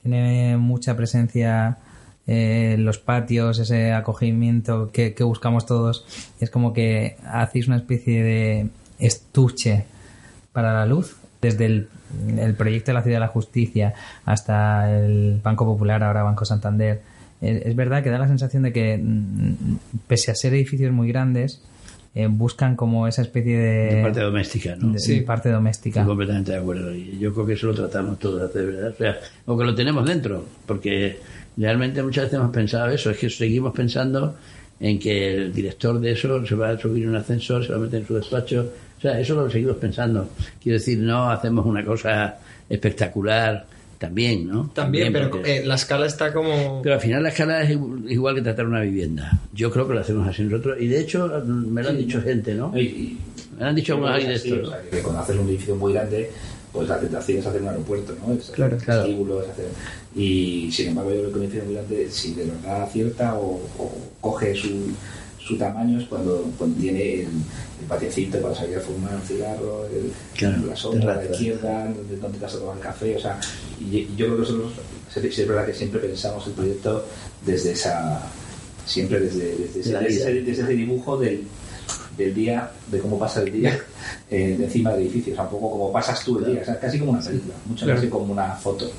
tiene mucha presencia eh, los patios, ese acogimiento que, buscamos todos. Es como que hacéis una especie de estuche para la luz, desde el, proyecto de la Ciudad de la Justicia hasta el Banco Popular, ahora Banco Santander. Es, es verdad que da la sensación de que, mm, pese a ser edificios muy grandes, eh, buscan como esa especie de, De parte doméstica, ¿no? de- Sí. parte doméstica. Estoy completamente de acuerdo. Y yo creo que eso lo tratamos todos de hacer, ¿verdad? O sea, o que lo tenemos dentro, porque realmente muchas veces hemos pensado eso, es que seguimos pensando en que el director de eso se va a subir un ascensor, se va a meter en su despacho. O sea, eso lo seguimos pensando. Quiero decir, no hacemos una cosa espectacular también, ¿no? También, pero porque- eh, la escala está como... pero al final la escala es igu- igual que tratar una vivienda. Yo creo que lo hacemos así nosotros. Y de hecho, me lo han dicho gente, ¿no? Y- y- Me han dicho algunos ahí de Sí, esto. o sea, que cuando haces un edificio muy grande, pues la tentación es hacer un aeropuerto, ¿no? Es hacer Claro, claro. vestíbulos, es hacer... Y sin embargo, yo creo que un edificio muy grande, si de verdad acierta o, o coge su, su tamaño, es cuando, cuando tiene el, el patiecito para salir a fumar un cigarro, el, Claro, la sombra la izquierda, donde, donde te vas a tomar el café, o sea, y, y yo creo que nosotros, es verdad que siempre pensamos el proyecto desde esa, siempre desde, desde, ese, desde ese- desde ese dibujo del, del día, de cómo pasa el día eh, de encima del edificio, o sea, un poco como pasas tú el día, o sea, casi como una película, mucho Claro. casi como una foto,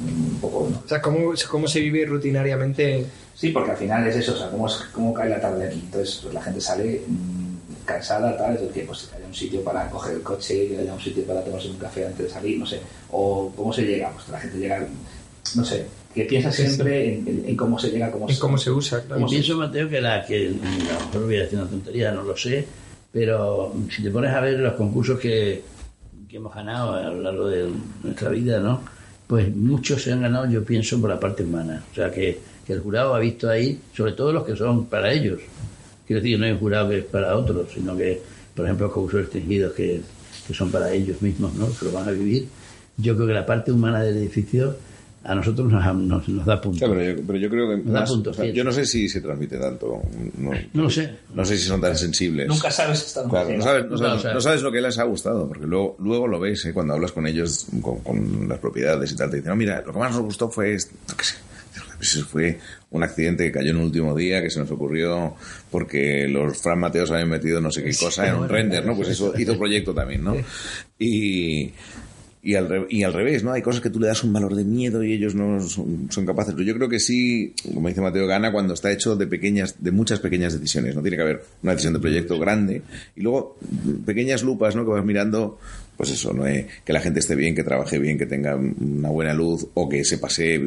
un poco, ¿no? O sea, ¿cómo, cómo se vive rutinariamente? Sí, porque al final es eso, o sea, cómo, es- cómo cae la tarde aquí. Entonces, pues la gente sale mm, cansada, tal, es decir, que pues que haya un sitio para coger el coche, que haya un sitio para tomarse un café antes de salir, no sé. O cómo se llega, pues la gente llega, no sé, que piensa Sí, sí. siempre en, en- en cómo se llega, cómo En cómo se usa, claro. Pienso, Mateo, que la que, a lo mejor voy a decir una tontería, no lo sé, pero si te pones a ver los concursos que, que hemos ganado a lo largo de nuestra vida, ¿no? Pues muchos se han ganado, yo pienso, por la parte humana. O sea, que, que el jurado ha visto ahí, sobre todo los que son para ellos. Quiero decir, no hay un jurado que es para otros, sino que, por ejemplo, concursos restringidos que, que son para ellos mismos, ¿no? Que lo van a vivir. Yo creo que la parte humana del edificio a nosotros nos, nos, nos da punto. O sea, pero, yo, pero yo creo que da más- punto, o sea, sí. yo no sé si se transmite tanto. No, No lo sé. no sé si son tan sensibles. Nunca sabes hasta Claro, no sabes, no, sabes, no sabes lo que les ha gustado, porque luego, luego lo ves ¿eh? cuando hablas con ellos, con, con las propiedades y tal. Te dicen, no, mira, lo que más nos gustó fue, esto", qué sé, eso fue un accidente que cayó en un último día que se nos ocurrió porque los Fran Mateos habían metido no sé qué cosa en un render, ¿no? Pues eso hizo proyecto también, ¿no? Y, y, al, y al revés, ¿no? Hay cosas que tú le das un valor de miedo y ellos no son, capaces. Pero yo creo que sí, como dice Mateo, gana cuando está hecho de pequeñas, de muchas pequeñas decisiones. No tiene que haber una decisión de proyecto grande y luego pequeñas lupas, ¿no? Que vas mirando, pues eso, ¿no? Eh, que la gente esté bien, que trabaje bien, que tenga una buena luz o que se pase,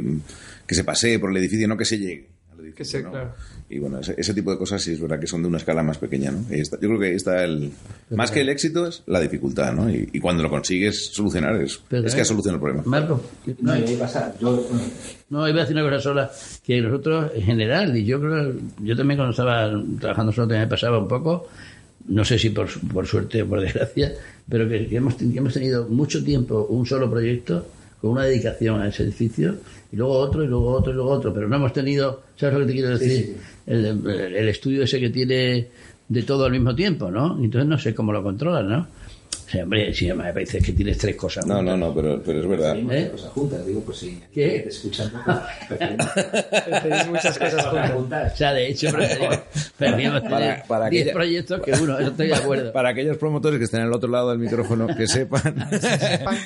que se pasee por el edificio, no que se llegue. Que ¿no? claro. Y bueno, ese, ese tipo de cosas sí es verdad que son de una escala más pequeña, ¿no? Y está- yo creo que ahí está el... Más que el éxito es la dificultad, ¿no? Y, y cuando lo consigues solucionar es, Pero es que has solucionado el problema. Marco, No, y ahí pasa, yo, No, iba a decir una cosa sola, que nosotros en general, y yo creo, yo también cuando estaba trabajando solo también me pasaba un poco, no sé si por, su- por suerte o por desgracia, pero que, que hemos, que hemos tenido mucho tiempo un solo proyecto con una dedicación a ese edificio, y luego otro, y luego otro, y luego otro, pero no hemos tenido, ¿sabes lo que te quiero decir? sí. El, el- el estudio ese que tiene de todo al mismo tiempo, ¿no? Entonces no sé cómo lo controlan, ¿no? O sea, hombre, si me parece que tienes tres cosas. No, no, juntas. no, pero, pero es verdad. ¿Eh? cosas juntas, digo, pues sí, ¿Qué? te escuchan muchas cosas juntas. juntas. O sea, de hecho, preferimos, preferimos Para- tener para 10 aquella- proyectos que uno, eso estoy de acuerdo. Para aquellos promotores que estén al otro lado del micrófono, que sepan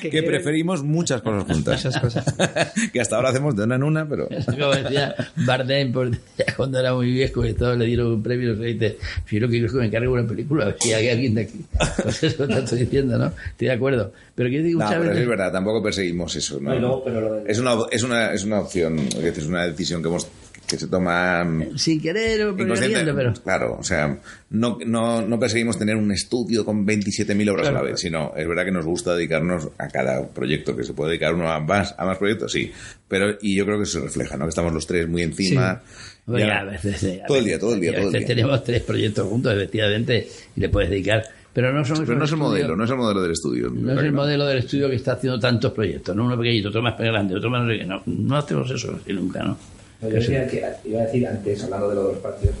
que que, quieren- preferimos muchas cosas juntas. Muchas cosas. que hasta ahora hacemos de una en una, pero... Como decía Bardem, ya cuando era muy viejo y todos le dieron un premio, se dice, si yo lo que quiero es que me encargue una película, a ver si hay alguien de aquí. Pues eso estoy diciendo, ¿no? Estoy de acuerdo. Pero yo digo No, muchas pero veces... es verdad, tampoco perseguimos eso. ¿no? No, y luego, pero lo de- es, una, es, una, es una opción, es decir, una decisión que, hemos, que se toma... Sin querer o pero... Claro, o sea, no, no, no perseguimos tener un estudio con 27.000 obras a la Claro. vez, sino es verdad que nos gusta dedicarnos a cada proyecto, que se puede dedicar uno a más, a más proyectos, sí, pero y yo creo que eso se refleja, ¿no? Que estamos los tres muy encima. Oye, Ya- a veces, eh, a todo el día, todo el día, todo el día. tenemos tres proyectos juntos, efectivamente, y le puedes dedicar. Pero no somos Pero no es el estudio- modelo, no es el modelo del estudio. No es ¿verdad el no? modelo del estudio que está haciendo tantos proyectos, ¿no? Uno pequeñito, otro más grande, otro más no sé qué. No, no hacemos eso así nunca, ¿no? Yo decía que, iba a decir antes, hablando de lo de los patios,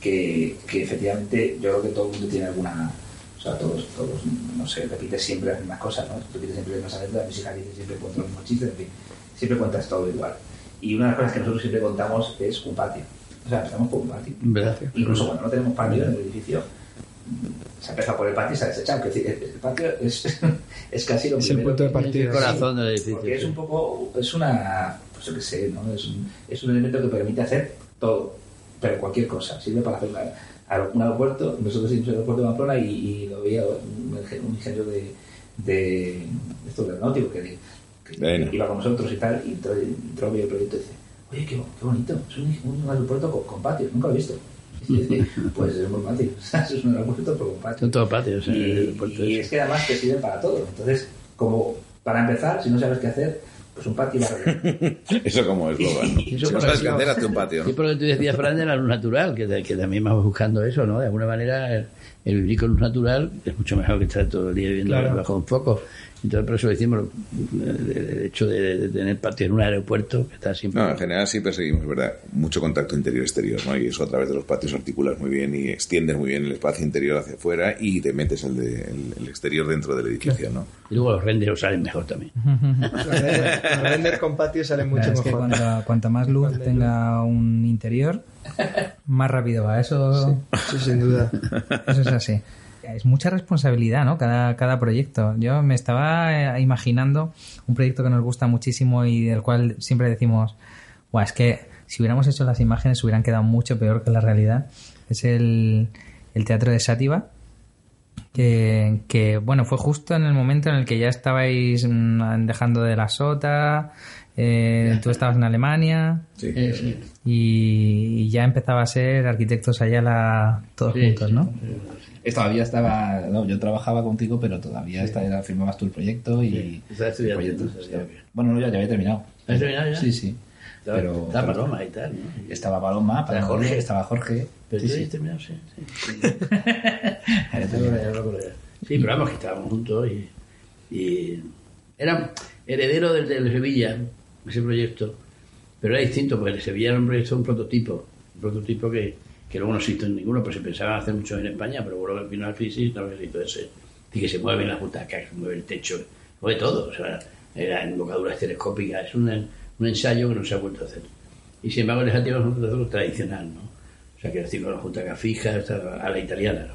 que, que efectivamente yo creo que todo el mundo tiene alguna. O sea, todos, todos, no sé, repites siempre las mismas cosas, ¿no? Repites siempre las mismas anécdotas, mis hijas dicen siempre cuento los mismos chistes, en fin, siempre cuentas todo igual. Y una de las cosas que nosotros siempre contamos es un patio. O sea, empezamos por un patio. ¿Verdad? Incluso cuando no tenemos patio en el edificio, se ha empezado por el patio y se ha desechado. Es decir, el patio es, es casi lo Es el primero punto de partida. El corazón del edificio. porque es un poco, es una, pues yo qué sé, ¿no? Es un, es un elemento que permite hacer todo, pero cualquier cosa. Sirve para hacer una- un aeropuerto, nosotros hicimos el aeropuerto de Pamplona y, y lo veía un, un ingeniero de, de, esto de aeronáutico que, iba con nosotros y tal, y entró, entró a ver el proyecto y dice, oye, qué, qué bonito, es un, un aeropuerto con, con patio, nunca lo he visto. Pues es un patio, es un aeropuerto pero con patio. Son todos patios. Y, aeropuerto y es que además te sirven para todo. Entonces, como para empezar, si no sabes qué hacer, pues un patio va a arreglar. Eso como eslogan. ¿no? Si no por sabes qué hacer, hazte un patio. Sí, ¿no? porque tú decías, Fran, de la luz natural, que, que también vamos buscando eso, ¿no? De alguna manera, el, el vivir con luz natural es mucho mejor que estar todo el día viviendo Claro. bajo un foco. Entonces, por eso decimos el, el hecho de, de tener patio en un aeropuerto, que está siempre... No, en general sí perseguimos, es verdad, mucho contacto interior-exterior, ¿no? Y eso a través de los patios articulas muy bien y extiendes muy bien el espacio interior hacia afuera y te metes el, de- el, el exterior dentro del edificio, ¿no? Y luego los renders salen mejor también. Los render- los render con patio sale mucho Claro, es que mejor. cuanto, más luz Cuando tenga un interior, más rápido va. Eso, Sí, sin duda. eso es así. Es mucha responsabilidad, ¿no? Cada, cada proyecto. Yo me estaba eh, imaginando un proyecto que nos gusta muchísimo y del cual siempre decimos, Buah, es que si hubiéramos hecho las imágenes hubieran quedado mucho peor que la realidad. Es el, el Teatro de Sátiva, que, que, bueno, fue justo en el momento en el que ya estabais mm, dejando de la sota, eh, tú estabas en Alemania Sí. Sí. y, y ya empezaba a ser arquitectos Ayala todos Sí, juntos, sí. ¿no? Es- Todavía estaba, no, yo trabajaba contigo, pero todavía estaba- firmabas tú el proyecto y... Sí, el proyecto, bueno, no, ya, ya había terminado. ¿Has terminado ya? Sí, sí. Estaba, Pero, estaba Paloma y tal, ¿no? Estaba Paloma, Paloma, Jorge. estaba Jorge. Pero Sí, sí. habías terminado, sí. Sí. Sí, pero vamos, que estábamos juntos y, y era heredero del de Sevilla, ese proyecto, pero era distinto, porque el de Sevilla era un proyecto, un prototipo, un prototipo que, que luego no se hizo en ninguno, pero se pensaban hacer muchos en España, pero luego vino la crisis, no se hizo ese. Y que se mueven las butacas, se mueve el techo, mueve todo, o sea, era embocadura estereoscópica, es un, un ensayo que no se ha vuelto a hacer. Y sin embargo, el Ejativo es un tradicional, ¿no? O sea, que decir, con las butacas fijas, a la italiana, ¿no?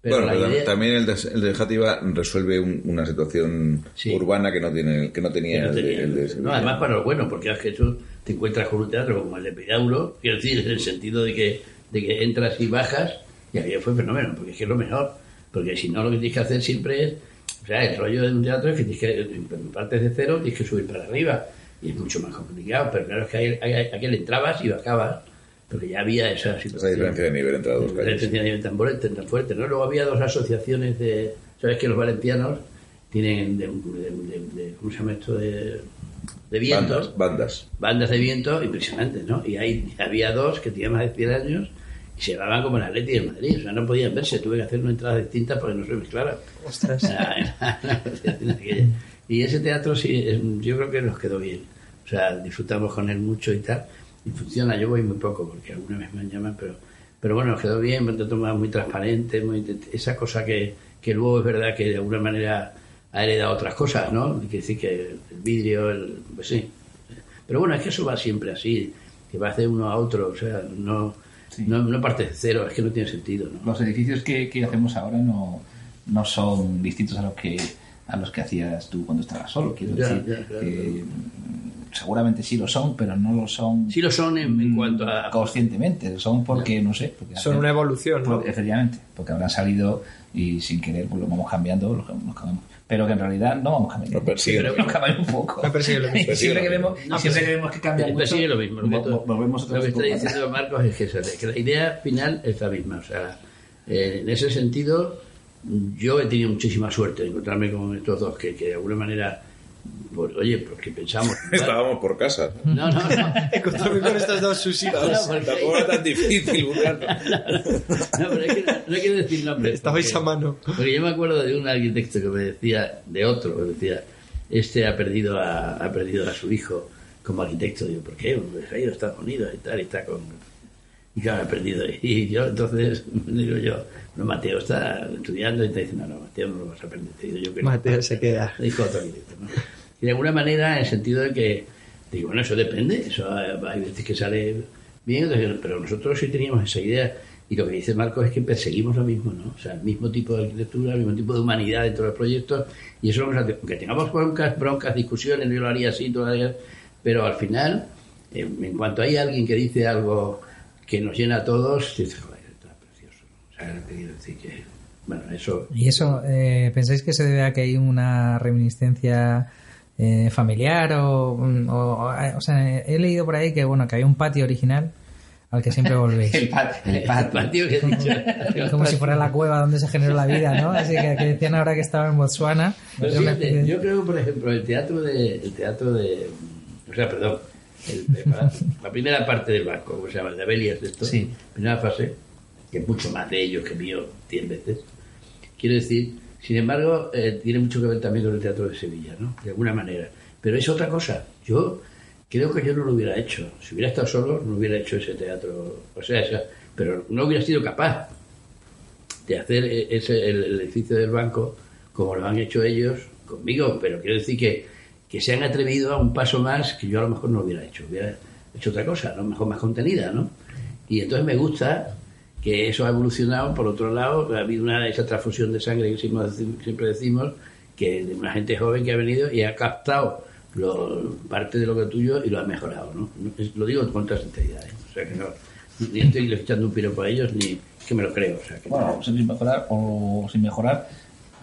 Pero bueno, pero idea- también el de, el de Játiva resuelve un- una situación Sí. urbana que no tiene que no tenía, que no el de- tenía- el de no, Sevilla. además para lo bueno, porque es que tú te encuentras con un teatro como el de Pedaulo, quiero decir, en el sentido de que, de que entras y bajas, y aquello fue fenómeno, porque es que es lo mejor, porque si no lo que tienes que hacer siempre es, o sea, el rollo de un teatro es que tienes que, partes de cero, tienes que subir para arriba, y es mucho más complicado, pero claro es que aquel entrabas y bajabas, porque ya había esa situación. esa diferencia de nivel entre las dos calles. diferencia de nivel tan, fuerte, tan fuerte, ¿no? Luego había dos asociaciones de... ¿Sabes que los valencianos tienen de, de- de- de- ¿cómo se llama esto? De, de vientos, Bandas, bandas. bandas de viento impresionantes, ¿no? Y ahí había dos que tenían más de 100 años y se llamaban como el Atleti de Madrid, o sea, no podían verse, tuve que hacer una entrada distinta porque no se mezclaran. Ostras. y ese teatro sí, es- yo creo que nos quedó bien. O sea, disfrutamos con él mucho y tal. Y funciona, yo voy muy poco porque alguna vez me llaman, pero, pero bueno, nos quedó bien, teatro más muy transparente, muy, esa cosa que, que luego es verdad que de alguna manera ha heredado otras cosas, ¿no? Quiere decir que el vidrio, el, pues sí. Pero bueno, es que eso va siempre así, que va de uno a otro, o sea, no, Sí. no, no parte de cero, es que no tiene sentido, ¿no? Los edificios que, que hacemos ahora no, no son distintos a los que a los que hacías tú cuando estabas solo. Quiero Ya, decir, ya, claro. que, seguramente sí lo son, pero no lo son Sí lo son en, en mm, cuanto a... conscientemente. Son porque, no sé. Porque Son hacen- una evolución, ¿no? Efectivamente, porque habrán salido y sin querer pues lo vamos cambiando, lo, lo cambiamos. Pero que en realidad no vamos cambiando. Pero lo cambiamos un poco. Me persigue lo mismo. Siempre que vemos, No, siempre que vemos que cambia mucho, persigue lo mismo. Volvemos otra lo que está diciendo Marcos es que, eso, que la idea final es la misma. O sea, eh, en ese sentido, yo he tenido muchísima suerte de encontrarme con estos dos que, que de alguna manera, pues, oye, porque pensamos. Estábamos por casa. No, no, no. Encontrarme con estos dos sus hijos. No, Tampoco era tan difícil buscarlo. No, pero es que no, quiero decir nombres. Estabais porque- a mano. Porque yo me acuerdo de un arquitecto que me decía, de otro, que me decía, este ha perdido a, ha perdido a su hijo como arquitecto. Digo, ¿por qué? Porque se ha ido a Estados Unidos y tal, y está con... Y claro, ha perdido. Y yo entonces digo yo, no, Mateo está estudiando y te dice, no, no, Mateo no lo vas a perder. Digo yo que no. Mateo se queda. Dijo otro arquitecto, ¿no? Y de alguna manera, en el sentido de que Digo, bueno, eso depende, eso hay veces que sale bien, pero nosotros sí teníamos esa idea. Y lo que dice Marcos es que perseguimos lo mismo, ¿no? O sea, el mismo tipo de arquitectura, el mismo tipo de humanidad dentro del proyecto. Y eso lo que aunque tengamos broncas, broncas, discusiones, yo lo haría así, tú lo harías, pero al final, eh, en cuanto hay alguien que dice algo que nos llena a todos, dices, joder, está precioso. O sea, que quiero decir que, bueno, eso ¿Y eso, eh, pensáis que se debe a que hay una reminiscencia eh, familiar o, o, o sea, he leído por ahí que bueno que hay un patio original al que siempre volvéis. El, pat- el el patio. patio que he dicho. Como si fuera la cueva donde se generó la vida, ¿no? Así que, que decían ahora que estaba en Botswana. Pero de- yo creo, por ejemplo, el teatro de, el teatro de, o sea, perdón, el- la, la primera parte del barco, como se llama, el de Abelias, de esto, Sí. primera fase, que es mucho más de ellos que mío, 100 veces. Quiero decir, sin embargo, eh, tiene mucho que ver también con el teatro de Sevilla, ¿no? De alguna manera. Pero es otra cosa. Yo creo que yo no lo hubiera hecho. Si hubiera estado solo, no hubiera hecho ese teatro. O sea, esa- pero no hubiera sido capaz de hacer e- ese, el, edificio del banco como lo han hecho ellos conmigo, pero quiero decir que, que se han atrevido a un paso más que yo a lo mejor no hubiera hecho, hubiera hecho otra cosa, a lo mejor más contenida, ¿no? Y entonces me gusta que eso ha evolucionado, por otro lado, ha habido una, esa transfusión de sangre que siempre, decimos, que de una gente joven que ha venido y ha captado lo- parte de lo que es tuyo y lo ha mejorado, ¿no? Es- Lo digo con toda sinceridad, ¿eh? O sea que no, ni estoy echando un piropo a ellos, ni que me lo creo, o sea que Bueno, sin mejorar o sin mejorar,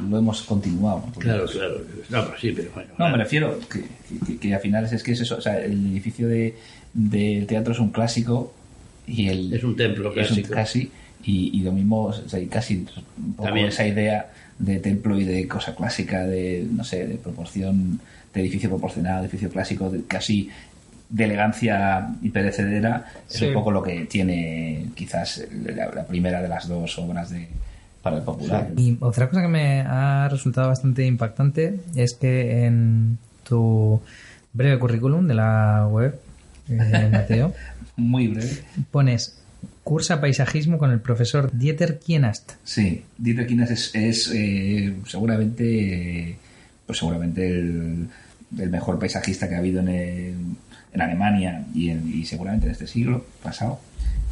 lo hemos continuado. Claro, claro. No, pero sí, pero bueno. No, me refiero que, que, que al final es que es eso. O sea, el edificio de, del teatro es un clásico y el. Es un templo es un clásico. casi. Y, y lo mismo, o sea, y casi un poco También. esa idea de templo y de cosa clásica, de, no sé, de proporción, de edificio proporcional, de edificio clásico, de casi de elegancia y perecedera, es un poco lo que tiene quizás la, la primera de las dos obras de para el popular. Y otra cosa que me ha resultado bastante impactante es que en tu breve currículum de la web, eh, Mateo, Muy breve. pones cursa paisajismo con el profesor Dieter Kienast. Sí, Dieter Kines es, es, eh, seguramente, pues seguramente el, el mejor paisajista que ha habido en, el- en Alemania y, en- y seguramente en este siglo pasado.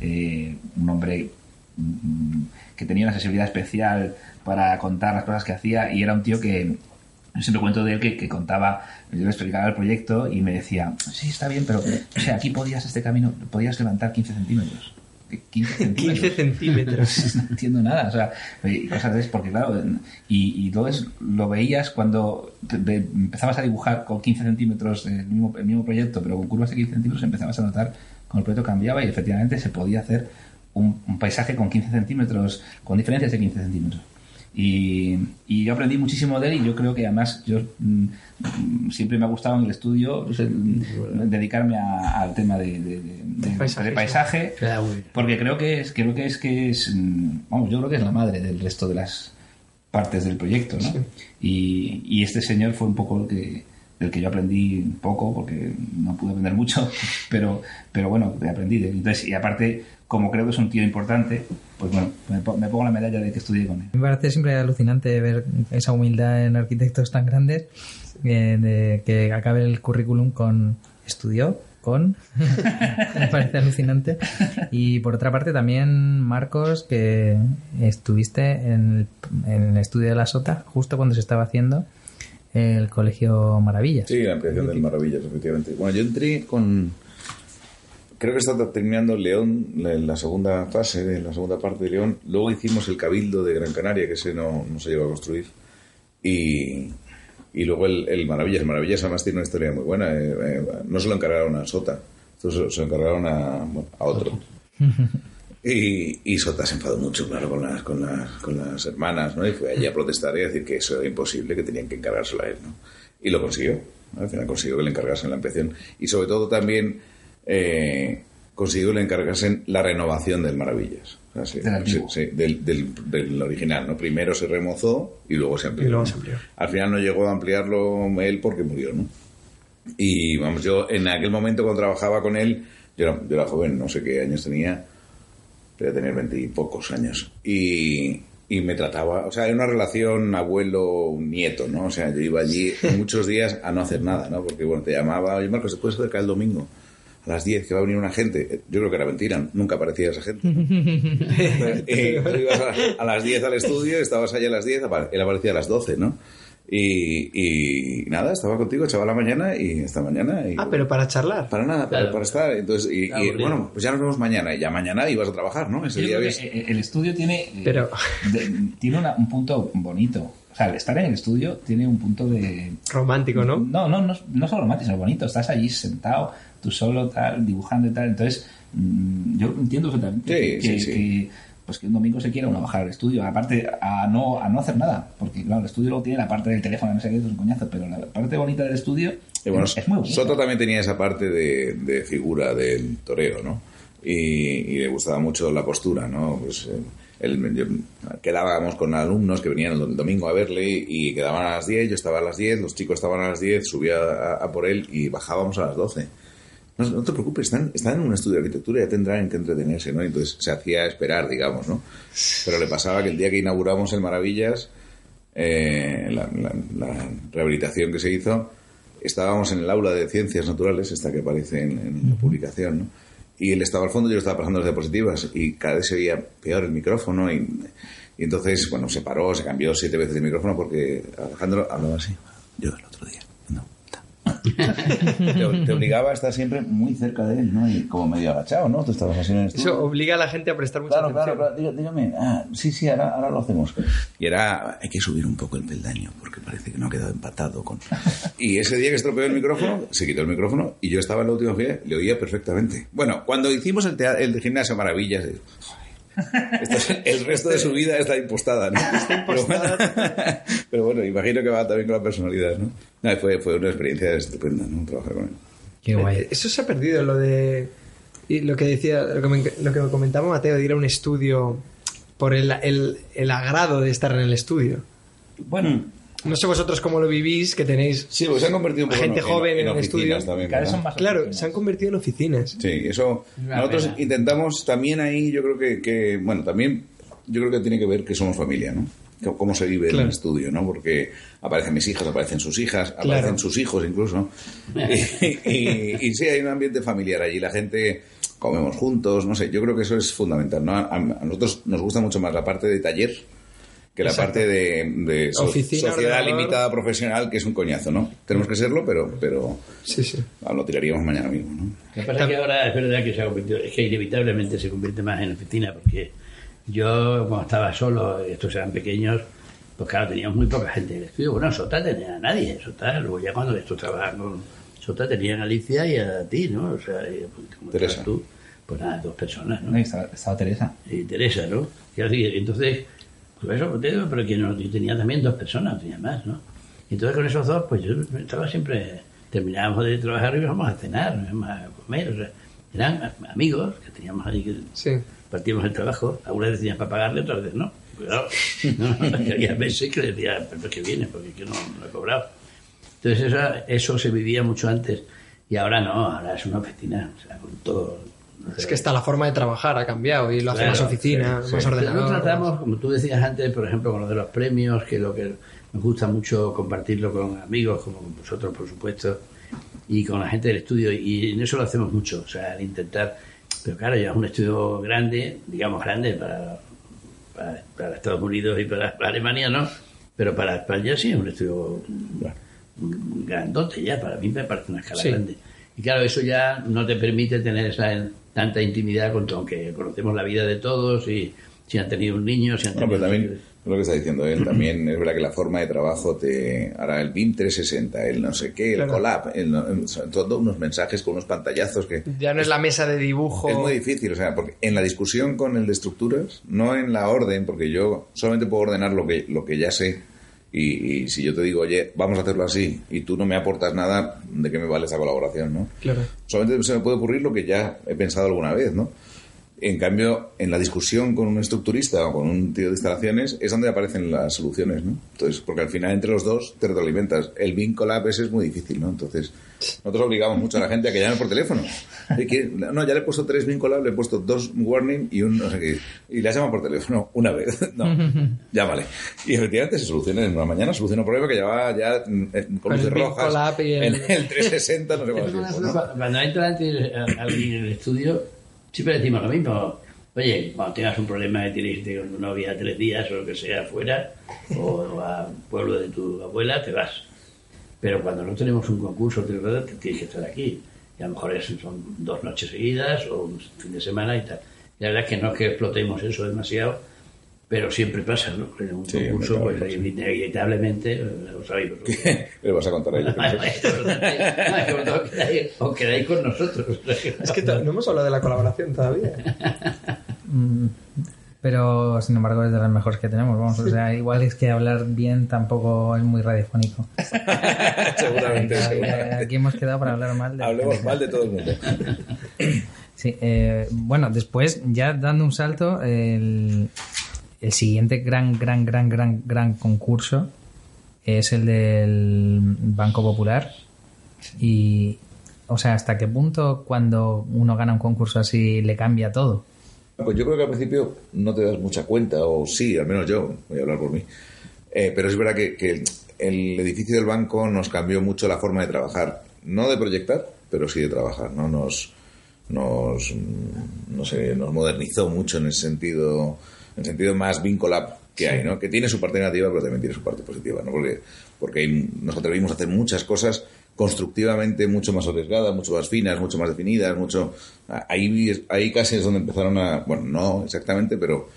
Eh, un hombre mm, que tenía una sensibilidad especial para contar las cosas que hacía y era un tío que yo siempre cuento de él que, que contaba, yo le explicaba el proyecto y me decía, sí, está bien, pero o sea, aquí podías este camino, podías levantar 15 centímetros. 15 centímetros. 15 centímetros. no entiendo nada, o sea, cosas de es porque claro, y, y entonces lo veías cuando te- te- empezabas a dibujar con 15 centímetros el mismo, el mismo proyecto, pero con curvas de 15 centímetros empezabas a notar cómo el proyecto cambiaba y efectivamente se podía hacer un, un paisaje con 15 centímetros, con diferencias de 15 centímetros. Y, y yo aprendí muchísimo de él y yo creo que además yo mm, siempre me ha gustado en el estudio pues, el- dedicarme a- al tema de, de- paisaje Claro, porque creo que es creo que es que es mm, vamos yo creo que es la madre del resto de las partes del proyecto ¿no? y, y este señor fue un poco el que del que yo aprendí un poco porque no pude aprender mucho pero pero bueno aprendí de él. entonces y aparte como creo que es un tío importante pues bueno me, po- me pongo la medalla de que estudié con él Me parece siempre alucinante ver esa humildad en arquitectos tan grandes eh, de que acabe el currículum con estudió con me parece alucinante y por otra parte también Marcos que estuviste en el, en el estudio de la Sota justo cuando se estaba haciendo el colegio Maravillas Sí, la ampliación del Maravillas, efectivamente. Bueno, yo entré con. Creo que está terminando León, la, la segunda fase, la segunda parte de León. Luego hicimos el Cabildo de Gran Canaria, que ese no, no se llegó a construir. Y, y luego el, el Maravillas. El Maravillas además tiene una historia muy buena. eh, eh, no se lo encargaron a Sota, se, se lo encargaron a, bueno, a otro. Y, y Sota se enfadó mucho, claro, con las, con las, con las hermanas, ¿no? Y fue allí a protestar y a decir que eso era imposible, que tenían que encargárselo a él, ¿no? Y lo consiguió. Al final consiguió que le encargasen la ampliación. Y sobre todo también eh, consiguió le encargasen la renovación del Maravillas. O sea, sí, Del sí, sí, del, del- del original, ¿no? Primero se remozó y luego se amplió. Y luego se amplió. Al final no llegó a ampliarlo él porque murió, ¿no? Y vamos, yo en aquel momento cuando trabajaba con él, yo era, yo era joven, no sé qué años tenía, debía tener veinte y pocos años. Y, y me trataba, o sea, era una relación abuelo-nieto, ¿no? O sea, yo iba allí muchos días a no hacer nada, ¿no? Porque, bueno, te llamaba, oye, Marcos, ¿te puedes acercar el domingo? A las 10 que va a venir una gente. Yo creo que era mentira, nunca aparecía esa gente. ¿no? y tú ibas a, a las 10 al estudio, estabas allá a las 10, apa- él aparecía a las 12, ¿no? Y, y nada, estaba contigo, echaba la mañana y esta mañana. Y, Ah, pero para charlar. Para nada, para, Claro. para estar. Entonces, y, Claro, y, bueno, pues ya nos vemos mañana. Y ya mañana ibas a trabajar, ¿no? Ese día ves. eh, el estudio tiene, eh, Pero- de- tiene una- un punto bonito. O sea, el estar en el estudio tiene un punto de... Romántico, ¿no? No, no, no, no solo romántico, sino bonito. Estás allí sentado, tú solo, tal, dibujando y tal. Entonces, mm, yo entiendo perfectamente Sí, que, sí, sí. que, pues que un domingo se quiera uno bajar al estudio. Aparte, a no, a no hacer nada. Porque, claro, el estudio luego tiene la parte del teléfono, no sé qué, es un coñazo. Pero la parte bonita del estudio Y bueno, es muy bonita. Soto también tenía esa parte de, de figura del toreo, ¿no? Y, y le gustaba mucho la postura, ¿no? Pues eh, él- yo- quedábamos con alumnos que venían el domingo a verle y quedaban a las 10, yo estaba a las 10, los chicos estaban a las 10, subía a, a por él y bajábamos a las 12. No, no te preocupes, están, están en un estudio de arquitectura y ya tendrán en qué entretenerse, ¿no? Entonces se hacía esperar, digamos, ¿no? Pero le pasaba que el día que inauguramos el Maravillas, eh, la, la- la rehabilitación que se hizo, estábamos en el aula de ciencias naturales, esta que aparece en, en la publicación, ¿no? Y él estaba al fondo, yo estaba pasando las diapositivas y cada vez se oía peor el micrófono y, y entonces, bueno, se paró, se cambió siete veces el micrófono porque Alejandro hablaba así. Yo el otro día. te, te obligaba a estar siempre muy cerca de él, ¿no? Y como medio agachado, ¿no? Tú estabas así en el estudio. Eso obliga a la gente a prestar mucha Claro, atención. claro, claro. Dígame, ah, sí, sí, ahora, ahora lo hacemos. Y era, hay que subir un poco el peldaño porque parece que no ha quedado empatado con... Y ese día que estropeó el micrófono, se quitó el micrófono y yo estaba en la última fila, le oía perfectamente. Bueno, cuando hicimos el, el gimnasio Maravillas, esto es- el resto de su vida está impostada, ¿no? Pero bueno, pero bueno, imagino que va también con la personalidad, ¿no? No, fue, fue una experiencia estupenda, ¿no? Trabajar con él. Qué guay. Eh, Eso se ha perdido, lo de. Y lo que decía, lo que me, lo que me comentaba Mateo, de ir a un estudio por el, el, el agrado de estar en el estudio. Bueno, No sé vosotros cómo lo vivís, que tenéis Sí, pues se han convertido un poco gente en, joven en, en el oficinas estudio. también, cada vez ¿verdad? son más Claro, oficinas. se han convertido en oficinas. Sí, eso. Una Nosotros pena. intentamos también ahí, yo creo que, que, bueno, también yo creo que tiene que ver que somos familia, ¿no? Cómo se vive en Claro. el estudio, ¿no? Porque aparecen mis hijas, aparecen sus hijas, aparecen Claro. sus hijos incluso. Y, y- y sí, hay un ambiente familiar allí. La gente comemos juntos, no sé, yo creo que eso es fundamental, ¿no? A, a nosotros nos gusta mucho más la parte de taller que la Exacto. parte de, de so- Oficina, sociedad ordenador. limitada profesional, que es un coñazo, ¿no? Tenemos que serlo, pero, pero Sí, sí. ah, lo tiraríamos mañana mismo, ¿no? Lo que pasa es que ahora es verdad que se ha convertido, es que inevitablemente se convierte más en oficina, porque yo cuando estaba solo, estos eran pequeños, pues claro, teníamos muy poca gente en el estudio. Bueno, Sota tenía a nadie, Sota, luego ya cuando estos trabajaban con Sota tenían a Alicia y a ti, ¿no? O sea, y, pues, como Teresa. tú, pues nada, dos personas, ¿no? estaba, estaba Teresa. y Teresa, ¿no? Y así, entonces, pues eso, te digo, pero que no, yo tenía también dos personas, tenía más, ¿no? Entonces con esos dos, pues yo estaba siempre, terminábamos de trabajar y íbamos a cenar, íbamos a comer, o sea, eran a- amigos que teníamos ahí que Sí. partíamos el trabajo, algunas veces tenías para pagarle, otras veces no. Cuidado, no, había veces que decía, pero que viene, porque que no, no he cobrado. Entonces eso, eso se vivía mucho antes y ahora no, ahora es una oficina, o sea, con todo. Es que está la forma de trabajar, ha cambiado y lo hace Claro, más oficina, sí, más sí. ordenador. Nosotros tratamos, como tú decías antes, por ejemplo, con lo de los premios, que lo que nos gusta mucho compartirlo con amigos, como con vosotros, por supuesto, y con la gente del estudio, y en eso lo hacemos mucho, o sea, al intentar, pero claro, ya es un estudio grande, digamos grande para, para, para Estados Unidos y para, para Alemania, ¿no? Pero para España sí es un estudio grandote ya, para mí me parece una escala Sí. grande. Y claro, eso ya no te permite tener esa tanta intimidad con todo, aunque conocemos la vida de todos y si han tenido un niño, si han Bueno, tenido... pero también es lo que está diciendo él, también es verdad que la forma de trabajo te hará el BIM 360, el no sé qué, el Claro. collab, el no- todos unos mensajes con unos pantallazos que Ya no es la mesa de dibujo. es muy difícil, o sea, porque en la discusión con el de estructuras, no en la orden, porque yo solamente puedo ordenar lo que, lo que ya sé. Y, y si yo te digo, oye, vamos a hacerlo así, y tú no me aportas nada, ¿de qué me vale esa colaboración, no? Claro. Solamente se me puede ocurrir lo que ya he pensado alguna vez, ¿no? En cambio, en la discusión con un estructurista o con un tío de instalaciones es donde aparecen las soluciones, ¿no? Entonces, porque al final entre los dos te retroalimentas. El Collab ese es muy difícil, ¿no? Entonces, nosotros obligamos mucho a la gente a que llame por teléfono. Que- no, ya le he puesto tres Bean Collab, le he puesto dos warning y un no sé qué. Y le llama por teléfono una vez. No, llámale. Y efectivamente se soluciona en una mañana, soluciona un problema que llevaba ya mm, eh, con luces rojas. El- el... el 360, no sé cuánto tiempo, ¿no? Cuando entra alguien en el estudio, siempre decimos lo mismo. Oye, cuando tengas un problema de tienes con tu novia tres días o lo que sea afuera, o al pueblo de tu abuela, te vas. Pero cuando no tenemos un concurso, te te tienes que estar aquí. Y a lo mejor es- son dos noches seguidas o un fin de semana y tal. Y la verdad es que no es que explotemos eso demasiado, pero siempre pasa, ¿no? En un Sí, concurso, pues inevitablemente, eh, lo sabéis vosotros. ¿Qué le vas a contar a ella? No, os quedáis con nosotros. Es que no hemos hablado de la colaboración todavía. Mm, Pero, sin embargo, es de las mejores que tenemos. Vamos, o sea, igual es que hablar bien tampoco es muy radiofónico. seguramente, Aquí- seguramente. Aquí hemos quedado para hablar mal de Hablemos mal de todo el mundo. Sí, eh, bueno, después, ya dando un salto, el, el siguiente gran, gran, gran, gran, gran concurso es el del Banco Popular. Y, o sea, ¿hasta qué punto cuando uno gana un concurso así le cambia todo? Pues yo creo que al principio no te das mucha cuenta, o sí, al menos yo, voy a hablar por mí. Eh, pero es verdad que, el edificio del banco nos cambió mucho la forma de trabajar. No de proyectar, pero sí de trabajar, ¿no? Nos, nos, no sé, nos modernizó mucho en el sentido, en el sentido más vinculab que hay, ¿no? Que tiene su parte negativa, pero también tiene su parte positiva, ¿no? Porque, porque nos atrevimos a hacer muchas cosas constructivamente mucho más arriesgadas, mucho más finas, mucho más definidas, mucho... Ahí, ahí casi es donde empezaron a... Bueno, no exactamente, pero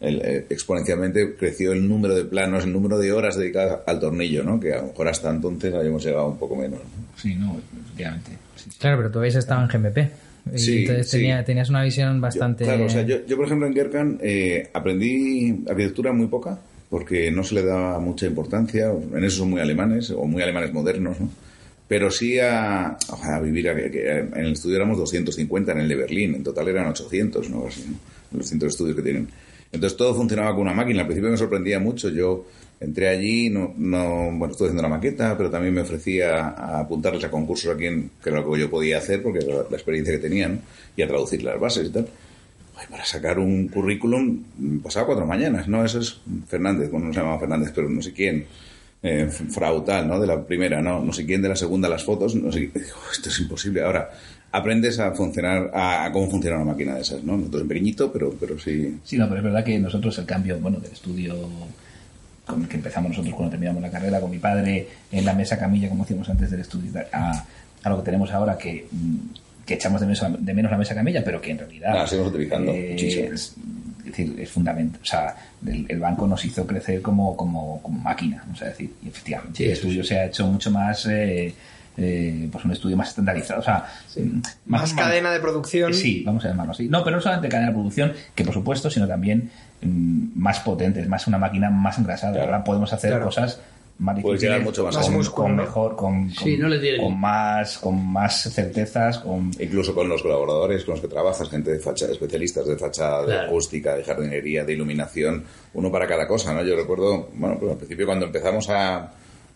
el- eh, exponencialmente creció el número de planos, el número de horas dedicadas al tornillo, ¿no? Que a lo mejor hasta entonces habíamos llegado un poco menos. ¿no? Sí, no, efectivamente. Sí, sí. Claro, pero tú habéis estado en GMP. Y Sí, entonces sí. tenía- tenías una visión bastante... Yo, claro, o sea, yo, yo, por ejemplo en Gerkan eh, aprendí arquitectura muy poca porque no se le daba mucha importancia, en eso son muy alemanes o muy alemanes modernos, ¿no? Pero sí a, a vivir, a- que en el estudio éramos 250, en el de Berlín, en total eran 800, ¿no? Así, ¿no? Los cientos de estudios que tienen. Entonces todo funcionaba con una máquina, al principio me sorprendía mucho, yo entré allí, no, no, bueno, estuve haciendo la maqueta, pero también me ofrecía a apuntarles a concursos aquí, en, que era lo que yo podía hacer, porque era la experiencia que tenía, ¿no? Y a traducir las bases y tal. Ay, para sacar un currículum mm, pasaba cuatro mañanas, ¿no? Eso es Fernández, bueno, no se llamaba Fernández, pero no sé quién. Eh, Frau tal, ¿no? De la primera, ¿no? No sé quién de la segunda, las fotos, no sé. Digo, esto es imposible. Ahora, aprendes a funcionar, a, a cómo funciona una máquina de esas, ¿no? Nosotros en pequeñito, pero, pero sí. Sí, no, pero es verdad que nosotros el cambio, bueno, del estudio con el que empezamos nosotros cuando terminamos la carrera, con mi padre en la mesa camilla, como decíamos antes del estudio, a, a lo que tenemos ahora, que, mm, que echamos de menos, de menos la mesa camilla, pero que en realidad... Ah, seguimos utilizando muchísimo. es, es decir, es fundamental. O sea, el, el banco nos hizo crecer como, como, como máquina, o sea, decir, y efectivamente, Sí, el estudio se ha hecho mucho más... eh, eh, pues un estudio más estandarizado, o sea, mm, Más cadena de producción. Sí, vamos a llamarlo así. No, pero no solamente cadena de producción, que por supuesto, sino también mm, más potentes, más una máquina más engrasada. Claro. Ahora podemos hacer Claro. cosas más difíciles, llegar mucho más con, músculo, con mejor, con, Sí, con- no le tiene- con más, con más certezas, con Incluso con los colaboradores con los que trabajas, gente de fachada, especialistas de fachada, de acústica, de jardinería, de iluminación, uno para cada cosa, ¿no? Yo recuerdo, bueno, pues al principio cuando empezamos a,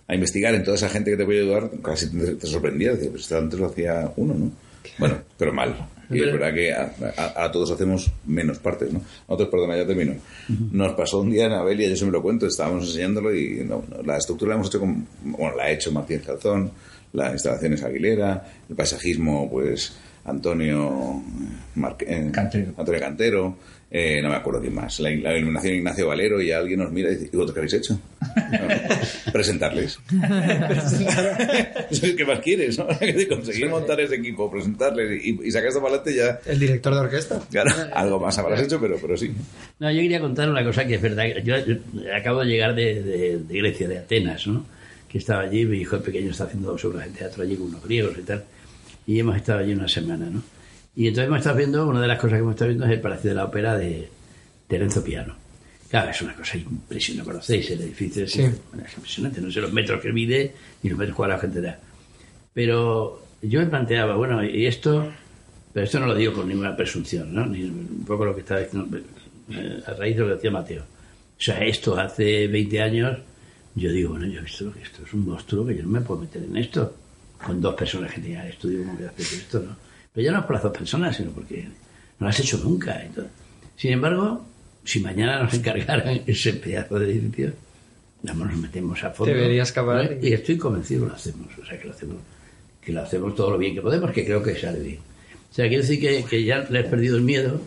a investigar en toda esa gente que te puede ayudar, casi te, te sorprendía, decía, pues esto antes lo hacía uno, ¿no? Bueno, pero mal. Y es verdad que a, a- a todos hacemos menos partes, ¿no? Nosotros, perdona, ya termino. Nos pasó un día en Abelia, yo siempre lo cuento, estábamos enseñándolo y no, no, la estructura la hemos hecho con, bueno, la ha hecho Martín Calzón, las instalaciones Aguilera, el paisajismo, pues Antonio Marque- eh, Cantero. Antonio Cantero, eh, no me acuerdo quién más, la, la iluminación Ignacio Valero y alguien nos mira y dice, ¿y vosotros qué habéis hecho? No, presentarles. ¿Qué más quieres? ¿no? Que Conseguir montar ese equipo, presentarles y, y sacar esto para adelante ya... El director de orquesta. Claro, algo más habrás hecho, pero, pero sí. No, yo quería contar una cosa que es verdad. Yo, yo acabo de llegar de, de- de Grecia, de Atenas, ¿no? Que estaba allí, mi hijo pequeño está haciendo dos obras de teatro allí con unos griegos y tal. Y hemos estado allí una semana, ¿no? Y entonces hemos estado viendo, una de las cosas que hemos estado viendo es el Palacio de la Ópera de Terenzo Piano. Claro, es una cosa impresionante, ¿conocéis el edificio? Es, Sí. es impresionante, no sé los metros que mide ni los metros cuadrados que tendrá. Pero yo me planteaba, bueno, ¿y esto Pero esto no lo digo con ninguna presunción, ¿no? Ni un poco lo que está diciendo, eh, a raíz de lo que decía Mateo. O sea, esto hace 20 años, yo digo, bueno, yo he visto que esto es un monstruo que yo no me puedo meter en esto. Con dos personas que tenían el estudio, ¿cómo que haces esto, no? Pero ya no es por las dos personas, sino porque no lo has hecho nunca. Entonces, sin embargo, si mañana nos encargaran ese pedazo de edificio, nos metemos a fondo. Deberías acabar ¿no? Y estoy convencido que lo hacemos. O sea, que lo hacemos, que lo hacemos todo lo bien que podemos, que creo que sale bien. O sea, quiero decir que, que ya le he perdido el miedo.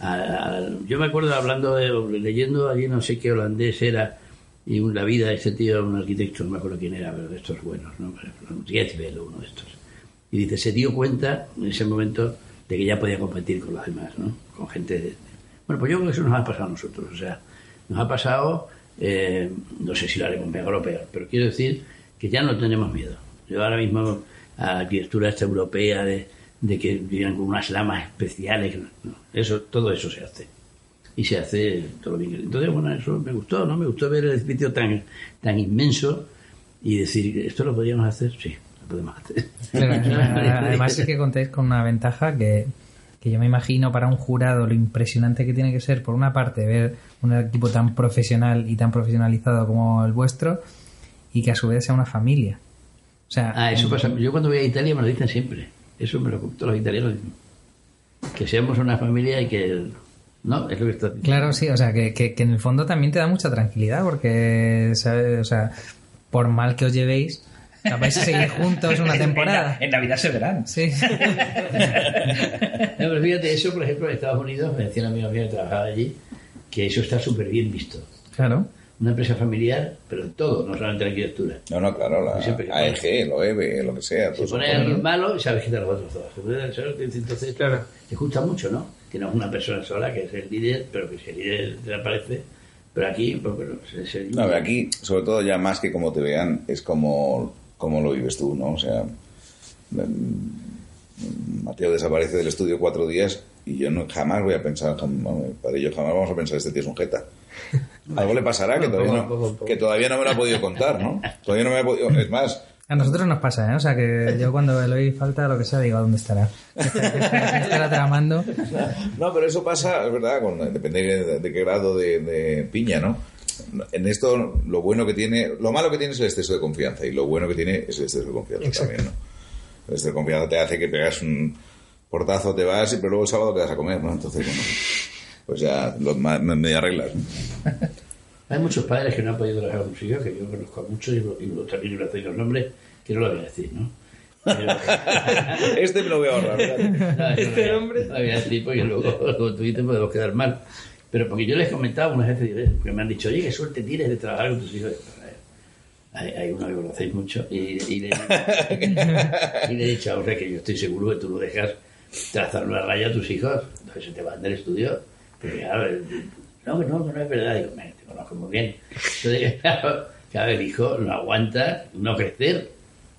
A, a- yo me acuerdo hablando, de, leyendo allí no sé qué holandés era, y la vida de este tío, un arquitecto, no me acuerdo quién era, pero de estos buenos, ¿no? Rietzbel o uno de estos. Y dice, se dio cuenta en ese momento de que ya podía competir con los demás, ¿no? Con gente de... Bueno, pues yo creo que eso nos ha pasado a nosotros, o sea, nos ha pasado, eh, no sé si lo haremos mejor o peor, pero quiero decir que ya no tenemos miedo. Yo ahora mismo a la arquitectura esta europea de, que vivan con unas lamas especiales, eso, todo eso se hace. Y se hace todo lo bien. que- Entonces, bueno, eso me gustó, ¿no? Me gustó ver el edificio tan, tan inmenso y decir, ¿esto lo podríamos hacer? Sí, podemos hacer. Claro, además es que contáis con una ventaja que, que yo me imagino para un jurado lo impresionante que tiene que ser, por una parte, ver un equipo tan profesional y tan profesionalizado como el vuestro y que a su vez sea una familia. O sea, Ah, eso pasa. Yo cuando voy a Italia me lo dicen siempre. Eso me lo todos los italianos. Que seamos una familia y que... No, es lo que está. Claro, sí, o sea, que, que- que en el fondo también te da mucha tranquilidad porque, ¿sabes? O sea, por mal que os llevéis, vais a seguir juntos una temporada. En Navidad se verán. Sí. No, pero fíjate, eso, por ejemplo, en Estados Unidos, me decían amigos míos que trabajaban allí, que eso está súper bien visto. Claro. Una empresa familiar, pero en todo, no solamente en arquitectura. No, no, claro, la AEG, el OEB, lo que sea. Se pone alguien malo y sabes que te lo otros todos. Entonces, Claro. te gusta mucho, ¿no? Que no es una persona sola, que es el líder, pero que si el líder desaparece. Pero aquí, pues bueno, es el... No, pero aquí, sobre todo ya más que como te vean, es como, como lo vives tú, ¿no? O sea, mm, Mateo desaparece del estudio cuatro días y yo no, jamás voy a pensar, jam- vamos, para ello jamás vamos a pensar, este tío es un jeta. Algo le pasará que todavía, no, que todavía no me lo ha podido contar, ¿no? Todavía no me ha podido... Es más, A nosotros nos pasa, ¿eh? O sea, que yo cuando le doy falta lo que sea, digo, ¿dónde estará? estará, estará tramando? No, pero eso pasa, es verdad, con, depende de, de qué grado de, de piña, ¿no? En esto, lo bueno que tiene, lo malo que tiene es el exceso de confianza y lo bueno que tiene es el exceso de confianza Exacto. también, ¿no? El exceso de confianza te hace que pegas un portazo, te vas, y pero luego el sábado te vas a comer, ¿no? Entonces, bueno, pues ya lo, reglas. ¿no? Hay muchos padres que no han podido trabajar con sus hijos, que yo conozco a muchos y, lo- y lo- también les doy los nombres, que no lo voy a decir, ¿no? Este me lo voy a ahorrar, ¿verdad? No, Este no, hombre. No voy a decir porque luego, luego tú te podemos quedar mal. Pero porque yo les comentaba una vez que me han dicho, oye, qué suerte tienes de trabajar con tus hijos. Hay, hay uno que conocéis mucho y, y le, y le he dicho a Jorge que yo estoy seguro que tú no dejas trazar una raya a tus hijos, entonces se te van del estudio. Porque claro, el- no, no, no es verdad. Digo, "Me, te conozco muy bien. Entonces, claro, claro, el hijo no aguanta no crecer.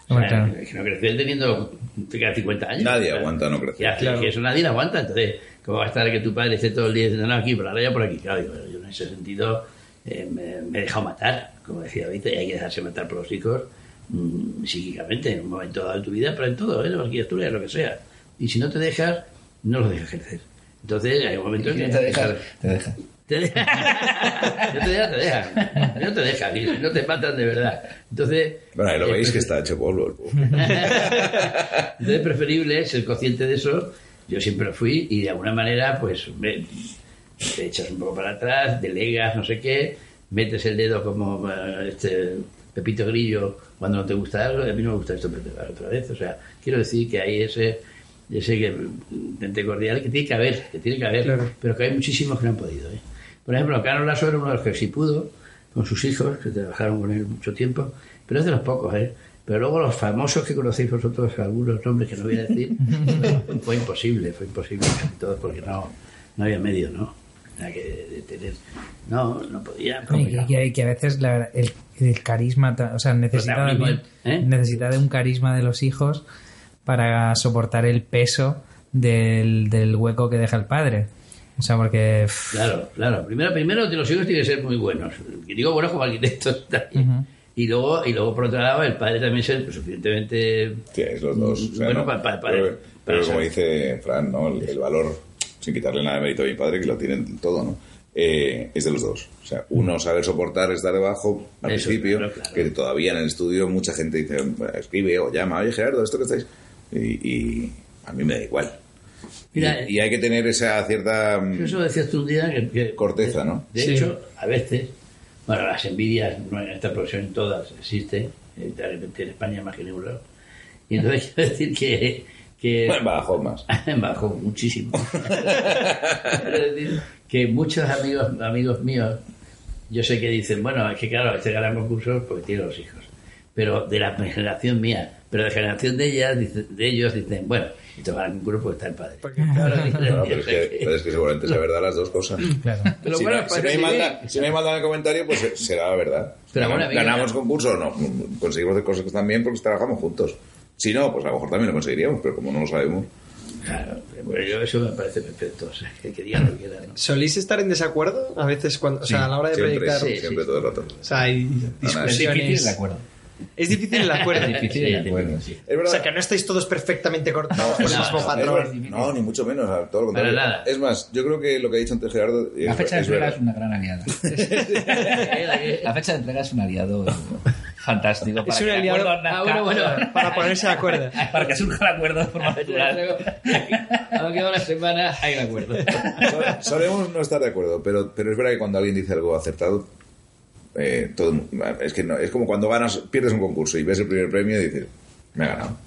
O sea, claro. no crecer teniendo casi 50 años. Nadie O sea, aguanta no crecer. ya, Claro. que eso nadie lo aguanta. Entonces, ¿cómo va a estar que tu padre esté todo el día diciendo, no, aquí, por raya, por aquí? Claro, digo, yo en ese sentido eh, me, me he dejado matar, como decía ahorita, y hay que dejarse matar por los hijos mm, psíquicamente en un momento dado de tu vida, pero en todo, ¿eh? en la arquitectura, en lo que sea. Y si no te dejas, no los dejas crecer. Entonces, hay un momento en que... Te deja, te deja. Te no te deja, te deja. No te deja, y no te matan de verdad. Entonces... Bueno, ahí lo eh, veis que pues, está hecho polvo. entonces es preferible ser consciente de eso. Yo siempre lo fui y de alguna manera pues me- te echas un poco para atrás, delegas, no sé qué, metes el dedo como eh, este Pepito Grillo cuando no te gusta algo, y a mí no me gusta esto, pero otra vez. O sea, quiero decir que hay ese ese que, ente cordial que tiene que haber, que tiene que haber, Claro. pero que hay muchísimos que no han podido. ¿eh? Por ejemplo, Carlos Lasso era uno de los que sí pudo, con sus hijos, que trabajaron con él mucho tiempo, pero es de los pocos, ¿eh? Pero luego los famosos que conocéis vosotros, algunos nombres que no voy a decir, fue, imposible, fue imposible, casi todos, porque no, no había medio, ¿no? Era que de tener, no, no podía. Y que, a veces la verdad, el, el carisma, o sea, necesita, también- ¿eh? necesita de un carisma de los hijos para soportar el peso del, del hueco que deja el padre. O sea, porque... Claro, claro. Primero, primero los hijos tienen que ser muy buenos. Y digo buenos como arquitectos. Y luego, y luego por otro lado, el padre también ser lo suficientemente Sí, es los dos. O sea, bueno no- para, para- para- pero- Pero como dice Fran, ¿no? El, el valor, sin quitarle nada de mérito a mi padre, que lo tienen todo, ¿no? Eh, es de los dos. O sea, uno saber soportar estar debajo al Eso, principio, claro, claro. que todavía en el estudio mucha gente dice, "Bueno, escribe o llama, oye Gerardo, esto que estáis. Y, y a mí me da igual. Mira, y, y hay que tener esa cierta Eso decías tú un día que... que- corteza, ¿no? De Sí. hecho, a veces, bueno, las envidias no en esta profesión todas existen, en España más que en lado. Y entonces quiero decir que... que En Badajoz más. Bajó muchísimo. Quiero decir que muchos amigos amigos míos, yo sé que dicen, bueno, es que claro, este gana concursos porque tiene los hijos. Pero de la generación mía, pero de la generación de ellas, de ellos dicen, bueno, esto gana concursos porque está el padre. Claro, pero, es que, pero es que seguramente es verdad las dos cosas. Claro. Pero si, bueno, no, pues si no hay sí. maldad, si no hay maldad en el comentario, pues será la verdad. Pero bueno, Ganamos- venga. ganamos concursos o no, conseguimos hacer cosas que están bien porque trabajamos juntos. Si no, pues a lo mejor también lo conseguiríamos, pero como no lo sabemos. Claro, bueno, yo eso me parece perfecto. O sea, que, que digan lo que quieran. ¿no? ¿Solís estar en desacuerdo a veces cuando, o sea, Sí, a la hora de siempre, proyectar? sí, siempre todo el rato. O sea, hay no, Es difícil discusiones. el acuerdo. Es difícil el acuerdo. Es difícil el Sí, acuerdo. sí. Es O verdad. sea, que no estáis todos perfectamente cortados por el no, mismo no, patrón. Es- no, ni mucho menos, a todo lo contrario. Para nada. Es más, yo creo que lo que ha dicho antes Gerardo es, La fecha de es entrega verdad. es una gran aliada. La fecha de entrega es un aliado fantástico. Es para un que el aliado Ah, bueno, bueno. Para ponerse de acuerdo. Para que surja el acuerdo de forma natural. Aunque queda una semana, hay un acuerdo. So- Solemos no estar de acuerdo, pero, pero es verdad que cuando alguien dice algo acertado, eh, todo, es que no, es como cuando ganas, pierdes un concurso y ves el primer premio y dices, me ha ganado.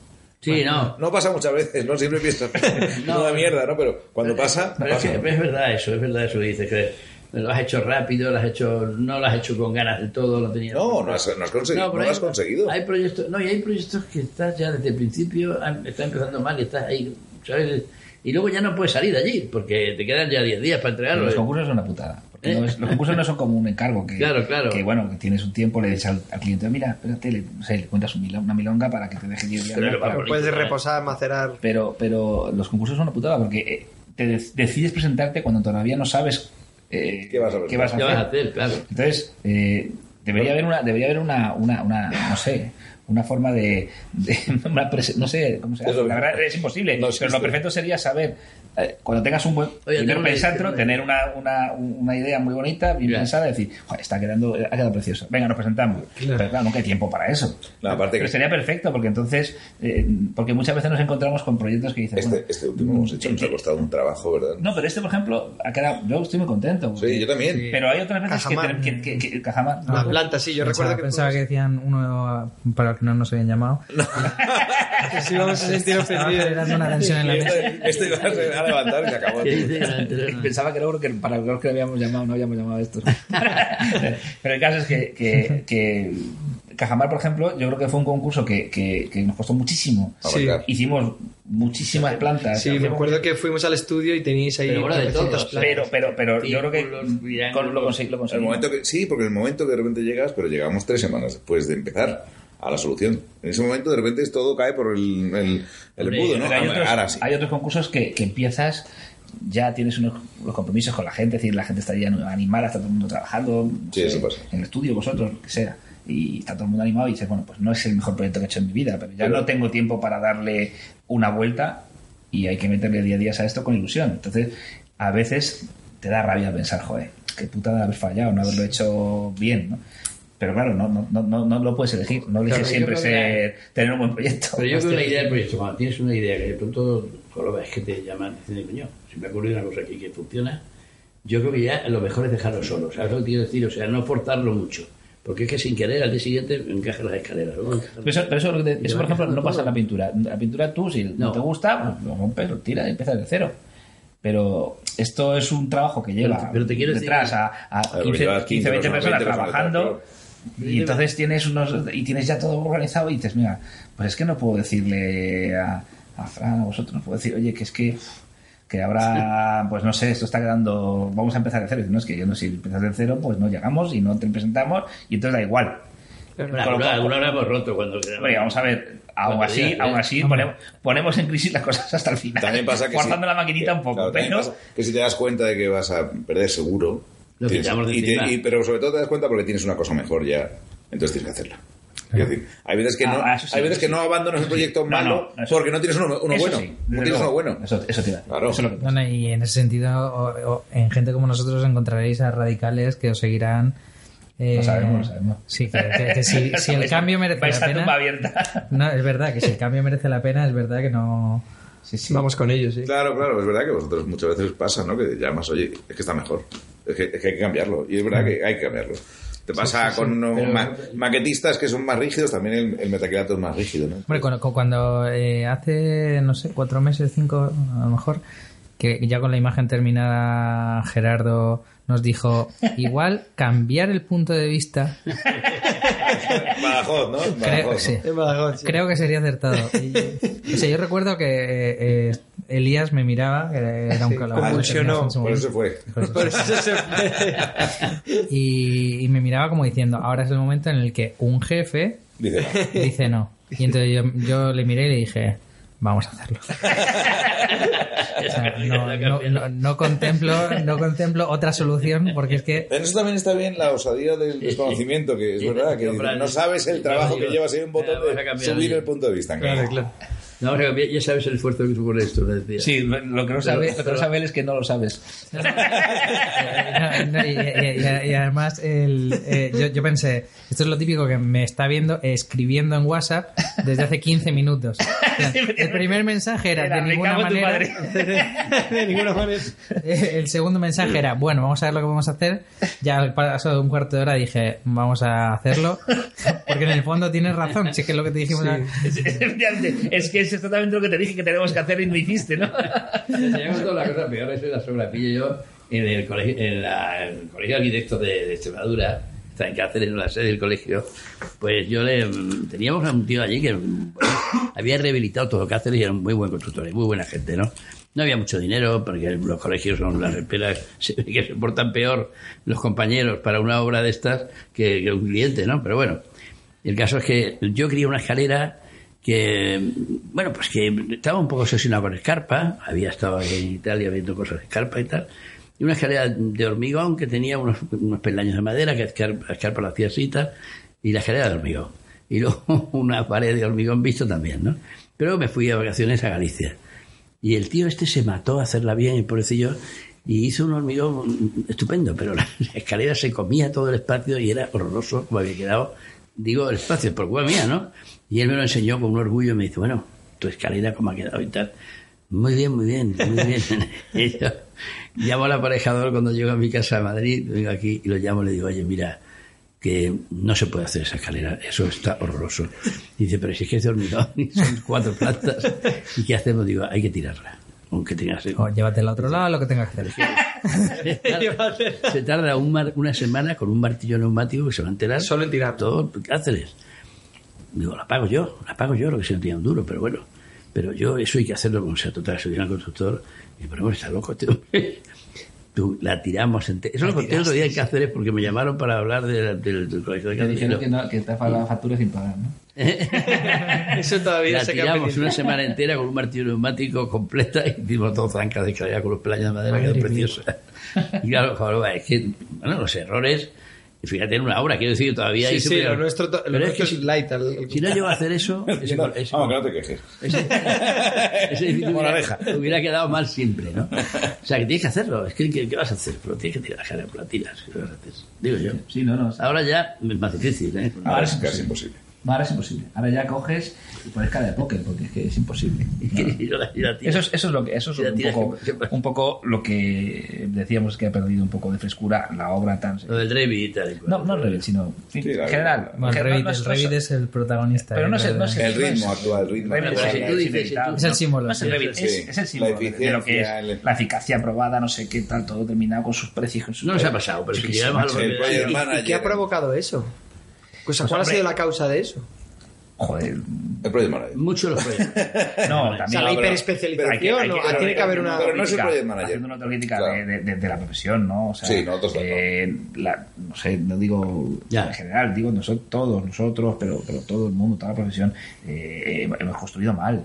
Sí, no. No pasa muchas veces, ¿no? Siempre piensas, no da mierda, ¿no? Pero cuando pasa, Pero es, pasa. que es verdad eso, es verdad eso que dices, que lo has hecho rápido, lo has hecho, no lo has hecho con ganas de todo, lo tenías. No, no has, no has conseguido. No, lo hay- has conseguido. Hay proyectos, no, y hay proyectos que estás ya desde el principio, está empezando mal y estás ahí, ¿sabes? Y luego ya no puedes salir de allí, porque te quedan ya 10 días para entregarlo. Los concursos son una putada. Porque ¿Eh? no es- los concursos no son como un encargo que, Claro, claro. que bueno, que tienes un tiempo, le dices al, al cliente, mira, espérate, le, cuentas un una milonga para que te deje 10 días. Pero para- Puedes reposar, macerar. pero, pero los concursos son una putada porque eh, te de- decides presentarte cuando todavía no sabes eh, ¿Qué vas a qué vas a ¿Qué hacer. vas a hacer? Claro. Entonces, eh, debería haber una, debería haber una, una, una, no sé, una forma de, de- una prese- no sé cómo se llama. La verdad es imposible. No pero lo perfecto sería saber eh, cuando tengas un buen Oye, primero pensártelo, tengo una- tener una, una, una idea muy bonita, bien pensada, decir, "Joder, está quedando, ha quedado precioso. Venga, nos presentamos. Pero claro, nunca hay tiempo para eso. No, aparte pero que- sería perfecto, porque entonces, eh, porque muchas veces nos encontramos con proyectos que dices, Este, bueno, este último hemos hecho, nos ha costado un trabajo, ¿verdad? no, pero este, por ejemplo, ha quedado, yo estoy muy contento. Sí, yo también. Pero hay otras veces que, Cajamar. que, que, que- Cajamar. La planta, sí, yo pensaba, recuerdo que. pensaba que decían uno para los que no nos habían llamado. Sí, vamos a sentir ofendidos. una tensión en la mesa. Este, este a levantar y se acabó. Pensaba que era uno que para los que habíamos llamado, no habíamos llamado a estos. Pero el caso es que, que, que Cajamar, por ejemplo, yo creo que fue un concurso que, que, que nos costó muchísimo. Sí. Hicimos muchísimas plantas. Sí, me acuerdo que fuimos al estudio y teníais ahí. Pero bueno, de 400 todos. Pero, pero, pero yo creo que con- lo, consegui- lo El conseguimos. momento que, sí, porque el momento que de repente llegas, pero llegamos tres semanas después de empezar a la solución. En ese momento de repente todo cae por el, el, el Hombre, embudo, ¿no? Hay, otros, Ahora sí. hay otros concursos que, que empiezas, ya tienes unos, los compromisos con la gente, es decir, la gente está ya animada, está todo el mundo trabajando, no Sí, sé, eso pasa. en el estudio, vosotros, lo que sea, y está todo el mundo animado y dices, bueno, pues no es el mejor proyecto que he hecho en mi vida, pero ya Pero- no tengo tiempo para darle una vuelta y hay que meterle día a día a esto con ilusión. Entonces, a veces te da rabia pensar, joder, qué putada de haber fallado, no haberlo hecho bien, ¿no? Pero claro, no, no, no, no, no lo puedes elegir, no eliges Claro, siempre ser, tener un buen proyecto. Pero yo creo que una idea del proyecto, cuando tienes una idea que de pronto solo ves que te llaman y dicen, coño, si me ha ocurrido una cosa aquí que funciona, yo creo que ya lo mejor es dejarlo solo, ¿sabes lo que quiero decir? O sea, no forzarlo mucho. Porque es que sin querer al día siguiente encajas las escaleras. encajas- Pero eso, pero eso, lo que te- Y eso, por ejemplo, no pasa en la pintura. La pintura tú, si no, No. te gusta, pues lo rompes, lo tiras y empiezas de cero. Pero esto es un trabajo que lleva Pero- pero te quiero detrás a, a Claro, 15, llevas 15, 20 personas, personas 20 personas trabajando y entonces tienes unos y tienes ya todo organizado y dices, mira, pues es que no puedo decirle a, a Fran, a vosotros, no puedo decir, oye, que es que que ahora, pues no sé, esto está quedando, vamos a empezar de cero. No, es que yo no, si empiezas de cero, pues no llegamos y no te presentamos y entonces da igual. Alguna, cual- alguna la hemos roto cuando... Hombre, vamos a ver, aún así, aún así ponemos, ponemos en crisis las cosas hasta el final. También pasa que Forzando si- la maquinita que- un poco, claro, pero... pasa que si te das cuenta de que vas a perder seguro, Lo tienes- quitamos de y te- y- pero sobre todo te das cuenta porque tienes una cosa mejor ya, entonces tienes que hacerla. Es decir, hay veces que, Ah, no, ah, sí, hay veces que sí. no abandonas un proyecto No, malo no, porque no tienes uno, uno bueno. sí, no tienes uno bueno. Eso, eso te. Claro. Eso es lo que No, no, y en ese sentido, o- o en gente como nosotros encontraréis a radicales que os seguirán. eh, Lo sabemos, lo sabemos. Sí, que, que- que si, si el cambio merece la pena. abierta. No, es verdad que si el cambio merece la pena, es verdad que no. Sí, sí. Vamos con ellos, sí. Claro, claro, es verdad que vosotros muchas veces pasa, ¿no? Que llamas, oye, es que está mejor. Es que, es que hay que cambiarlo. Y es verdad que hay que cambiarlo. Te pasa con Pero- ma- maquetistas que son más rígidos, también el, el metacrilato es más rígido, ¿no? Hombre, cuando, cuando, eh, hace, no sé, cuatro meses, cinco, a lo mejor, que ya con la imagen terminada, Gerardo nos dijo: igual cambiar el punto de vista. Badajoz, ¿no? Creo, Badajoz, ¿no? sí. En Badajoz, sí. Creo que sería acertado. Y- o sea, yo recuerdo que eh, Elías me miraba, era un Sí, colaborador. convulsionó. en Por eso se fue. Por eso se fue. y, y me miraba como diciendo, ahora es el momento en el que un jefe Dice, no. dice no. Y entonces yo, yo le miré y le dije, vamos a hacerlo. O sea, no, no- no- no contemplo, no contemplo otra solución porque es que En eso también está bien la osadía del desconocimiento, que es verdad, que no sabes el trabajo que llevas ahí un botón de subir el punto de vista. Claro, claro. No, ya sabes el esfuerzo que supone esto, decía. Sí, lo, que no sabe, lo que no sabe él es que no lo sabes. No, no, y, y- y- y además el, eh, yo, yo pensé, esto es lo típico que me está viendo escribiendo en WhatsApp desde hace 15 minutos. O sea, el primer mensaje era, Era, de "Me ninguna manera. De ninguna manera. Eh, El segundo mensaje era, bueno, vamos a ver lo que vamos a hacer. Ya al paso de un cuarto de hora dije, vamos a hacerlo. Porque en el fondo tienes razón, si es que es lo que te dijimos. Es, es- es que es exactamente lo que te dije que tenemos que hacer y no hiciste, ¿no? Enseñamos toda la cosa peor, eso es la sobrapilla. Yo, en el colegio, en la- en el colegio de arquitectos de, de Extremadura, está en Cáceres, en la sede del colegio, pues yo le teníamos a un tío allí que bueno, había rehabilitado todo Cáceres y era un muy buen constructor y muy buena gente, ¿no? No había mucho dinero porque los colegios son las ve que se portan peor los compañeros para una obra de estas que, que un cliente, ¿no? Pero bueno, el caso es que yo quería una escalera que, bueno, pues que estaba un poco obsesionado con Escarpa, había estado en Italia viendo cosas de Escarpa y tal, y una escalera de hormigón que tenía unos, unos peldaños de madera que Escarpa, Escarpa lo hacía así y tal, y la escalera de hormigón. Y luego una pared de hormigón visto también, ¿no? Pero me fui a vacaciones a Galicia. Y el tío este se mató a hacerla bien, el pobrecillo, y hizo un hormigón estupendo, pero la, escalera se comía todo el espacio y era horroroso como había quedado. Digo, el espacio, por culpa mía, ¿no? Y él me lo enseñó con un orgullo y me dice, bueno, tu escalera cómo ha quedado y tal. Muy bien, muy bien, muy bien. y yo llamo al aparejador cuando llego a mi casa a Madrid, vengo aquí y lo llamo y le digo, oye, mira, que no se puede hacer esa escalera, eso está horroroso. Y dice, pero si es que es de hormigón y son cuatro plantas, ¿y qué hacemos? Digo, hay que tirarla, aunque tenga que O llévate al otro lado, lo que tengas que hacer. se tarda, se tarda un mar- una semana con un martillo neumático que se va a enterar. Solo en tirar. Todo Cáceres. Digo, la pago yo, la pago yo, lo que se no tiene un duro, pero bueno. Pero yo, eso hay que hacerlo como sea. Total, soy un constructor. Y pero bueno, está loco este hombre. Tú, la tiramos entera. Eso lo conté otro día en Cáceres porque me llamaron para hablar de- del, del colegio de Te Cáceres. dijeron que, no, que te ha pagado la factura sin pagar, ¿no? Eso todavía La se tiramos una semana entera con un martillo neumático completa y hicimos todo zancas de escalera con los playas de madera, mía. preciosa. Y claro, es que, bueno, los errores, fíjate en una obra, quiero decir, todavía Sí, ahí sí, lo nuestro, to- lo Pero es nuestro que es si, light. al- si no llego a hacer eso, ese, No, ese- vamos, que no te quejes. ese- ese edificio hubiera, hubiera quedado mal siempre, ¿no? O sea, que tienes que hacerlo. Es que, ¿qué, qué vas a hacer? Pero tienes que tirar la tiras. ¿Qué vas a hacer? Digo yo. Sí, no, no. Ahora ya es más difícil, ¿eh? Ahora es casi imposible. Ahora es imposible. Ahora ya coges y pones cara de póker, porque es que es imposible. Y la- y la tiras. Eso es, eso es lo que eso es un poco, un poco lo que decíamos que ha perdido un poco de frescura la obra tan Lo del Revit y tal. y cual. no no revés sino en Sí, general el Revit, no es- el es- Revit es protagonista. pero no de- sé El ritmo actual, el ritmo Revit actual. es, si tú dices, si tú- Es el símbolo, No es el sí. Revit, Sí. es, es el símbolo La de- lo que es la eficacia aprobada, no sé qué tal, todo terminado con sus precios. Con sus No nos ha pasado, pero El que- project ¿Y- ¿Y, manager. qué ha provocado eso? Pues, ¿Cuál ha sido la causa de eso? Joder, El project manager. Mucho los proyectos. no, O sea, también la hiperespecialización, Hay que- hay ¿no? que- Ah, tiene que haber una... pero no es el autocrítica, project manager. Haciendo una autocrítica Claro. de, de- la profesión, ¿no? O sea, Sí, nosotros no. eh, la- no sé, no digo Ya. en general, digo nosotros, todos nosotros, pero, pero todo el mundo, toda la profesión, eh, hemos- hemos construido mal.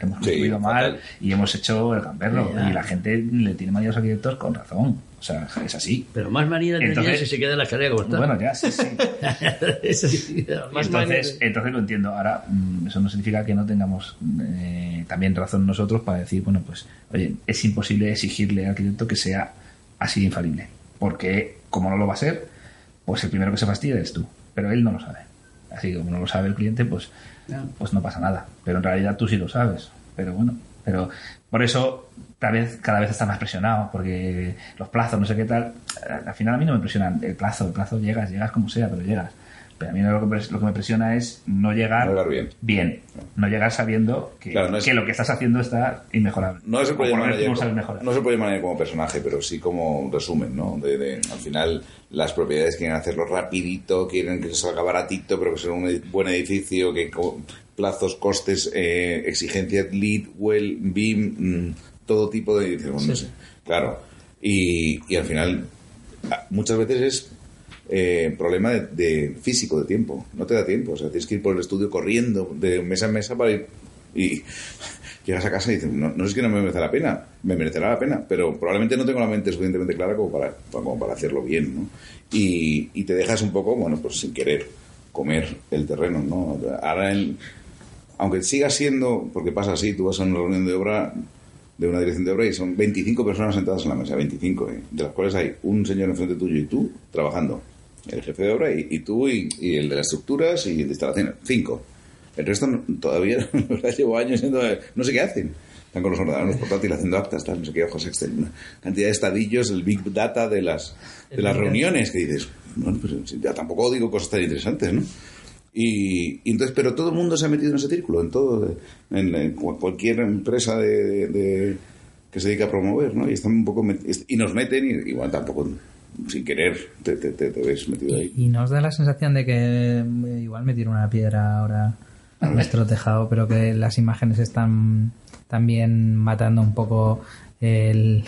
Hemos Sí, construido mal fatal. y hemos hecho el gamberro. Ya. Y la gente le tiene manía a los arquitectos con razón. O sea, es así. Pero más manía tenía si se queda en la escalera como está. Bueno, ya, sí, sí. Sí, Más entonces, entonces lo entiendo. Ahora, mm, eso no significa que no tengamos eh, también razón nosotros para decir, bueno, pues, oye, es imposible exigirle al arquitecto que sea así de infalible. Porque, como no lo va a ser, pues el primero que se fastidia es tú. Pero él no lo sabe. Así que como no lo sabe el cliente, pues, pues no pasa nada. Pero en realidad tú sí lo sabes. Pero bueno, pero por eso cada vez, cada vez está más presionado, porque los plazos, no sé qué tal, al final a mí no me presionan el plazo, el plazo llegas, llegas como sea, pero llegas. Pero a mí lo que, pres- lo que me presiona es no llegar, No llegar bien. no llegar sabiendo que, Claro, no es- que lo que estás haciendo está inmejorable. No es el no el Project Manager como personaje, pero sí como resumen, ¿no? De, de- al final, las propiedades quieren hacerlo rapidito, quieren que salga baratito, pero que sea un ed- buen edificio, que plazos, costes, eh, exigencias, lead, well, BIM, mm, todo tipo de... dices, bueno, no sé. Claro. Y, y al final, a- muchas veces es eh, problema de, de físico, de tiempo. No te da tiempo. O sea, tienes que ir por el estudio corriendo de mesa en mesa para ir. Y llegas a casa y dices, no, no es que no me merece la pena, me merecerá la pena, pero probablemente no tengo la mente suficientemente clara como para, como para hacerlo bien, ¿no? Y, y te dejas un poco, bueno, pues sin querer comer el terreno, ¿no? Ahora, en- aunque siga siendo, porque pasa así, tú vas a una reunión de obra, de una dirección de obra y son 25 personas sentadas en la mesa, 25, ¿eh? de las cuales hay un señor enfrente tuyo y tú trabajando, el jefe de obra y, y tú y, y el de las estructuras y el de instalaciones, cinco. El resto no- todavía, llevo años siendo, no sé qué hacen. Están con los ordenadores portátiles haciendo actas, tal, no sé qué, hojas Excel, una cantidad de estadillos, el big data de las, de las reuniones que dices, bueno, pues ya tampoco digo cosas tan interesantes, ¿no? Y, y entonces, pero todo el mundo se ha metido en ese círculo, en todo, en, en cu- cualquier empresa de, de- de- que se dedica a promover, ¿no? Y están un poco met- y nos meten y, y bueno, tampoco sin querer te, te, te- te ves metido ahí. Y nos da la sensación de que eh, igual me tiro una piedra ahora a nuestro tejado, pero que las imágenes están también matando un poco el...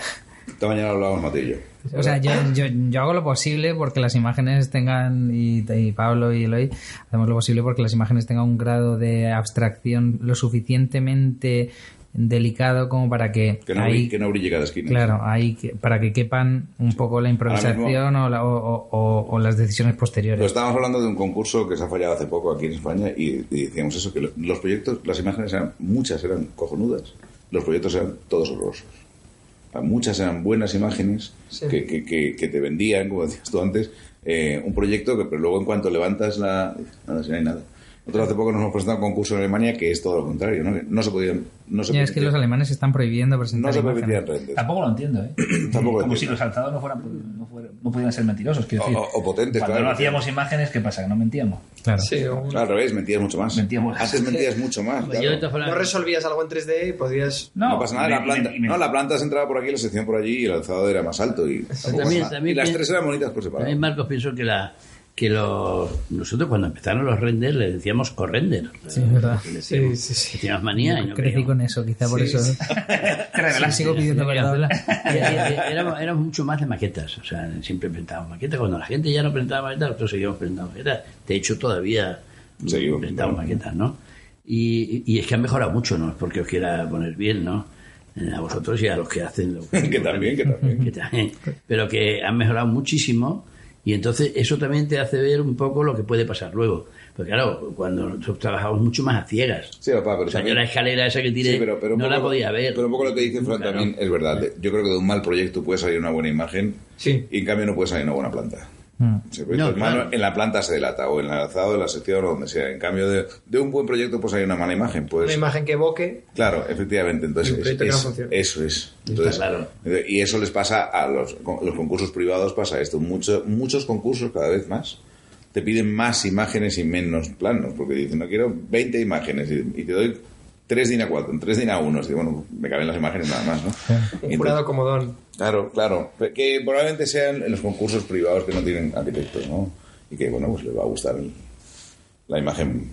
Esta mañana hablábamos Mateo y yo. O sea, yo, yo, yo hago lo posible porque las imágenes tengan, y, y Pablo y Eloy, hacemos lo posible porque las imágenes tengan un grado de abstracción lo suficientemente delicado como para que, Que no, ahí, brille, que no brille cada esquina. claro, ahí que- para que quepan un poco la improvisación o, la- o- o- o- o las decisiones Pero posteriores. estábamos hablando de un concurso que se ha fallado hace poco aquí en España y, y decíamos eso, que lo- los proyectos, las imágenes eran, muchas eran cojonudas, los proyectos eran todos horrorosos. Muchas eran buenas imágenes que, que- que- que te vendían, como decías tú antes, eh, un proyecto que pero luego en cuanto levantas la... Nada, si no hay nada. Nosotros hace poco nos hemos presentado un concurso en Alemania que es todo lo contrario, ¿no? No se podían... No se Ya, es que los alemanes están prohibiendo presentar no se imágenes. permitían renders. Tampoco lo entiendo, ¿eh? Tampoco lo Como si entiendo. los alzados no fueran, no, fueran- no pudieran ser mentirosos, quiero O- decir. o- o potentes, Cuando claro. no hacíamos imágenes, ¿qué pasa? Que no mentíamos. Claro. Sí, o- Claro, al revés, mentías mucho más. Mentíamos. Antes mentías mucho más. Claro. no resolvías algo en 3D y podías... No, pasa nada, y la me- planta, me- no, la planta se entraba por aquí, la sección por allí y el alzado era más alto y, también- también y las tres eran bonitas por separado. También, Marcos, pienso que la que los, nosotros cuando empezaron los renders le decíamos corrender. Sí, es verdad. Decíamos, Sí, sí, sí. que teníamos manía y no Crecí queríamos. con eso, quizá por eso. Te revelaste. sigo pidiendo perdón. Éramos, éramos mucho más de maquetas, o sea, siempre presentábamos maquetas. Cuando la gente ya no presentaba maquetas, nosotros seguíamos presentando maquetas. De hecho, todavía Seguimos, presentamos claro. maquetas, ¿no? Y, y es que han mejorado mucho, no es porque os quiera poner bien, ¿no? Eh, A vosotros y a los que hacen lo Que también, que también. que también, pero que han mejorado muchísimo y entonces eso también te hace ver un poco lo que puede pasar luego. Porque claro, cuando nosotros trabajamos mucho más a ciegas. Sí, papá, pero O sea, yo la escalera esa que tiré Sí, pero, pero un no poco la podía ver. Pero un poco lo que dice Fran Nunca, también es verdad. Yo creo que de un mal proyecto puede salir una buena imagen Sí. y en cambio no puede salir una buena planta. Mm. No, malo, claro. en la planta se delata o en el alzado de la sección o donde sea. En cambio de, de un buen proyecto puede salir una mala imagen. Pues, Una imagen que evoque... Claro, efectivamente. Entonces, Y un es- proyecto que no es- funcione. eso es. Entonces, claro. Y eso les pasa a los, los concursos privados, pasa esto. Mucho- muchos concursos, cada vez más, te piden más imágenes y menos planos, porque dicen, no quiero 20 imágenes y, y te doy 3 DIN A4, 3 DIN A1. Y bueno, me caben las imágenes nada más, ¿no? Un jurado comodón. Claro, claro. Que probablemente sean en los concursos privados que no tienen arquitectos, ¿no? Y que, bueno, pues les va a gustar el- la imagen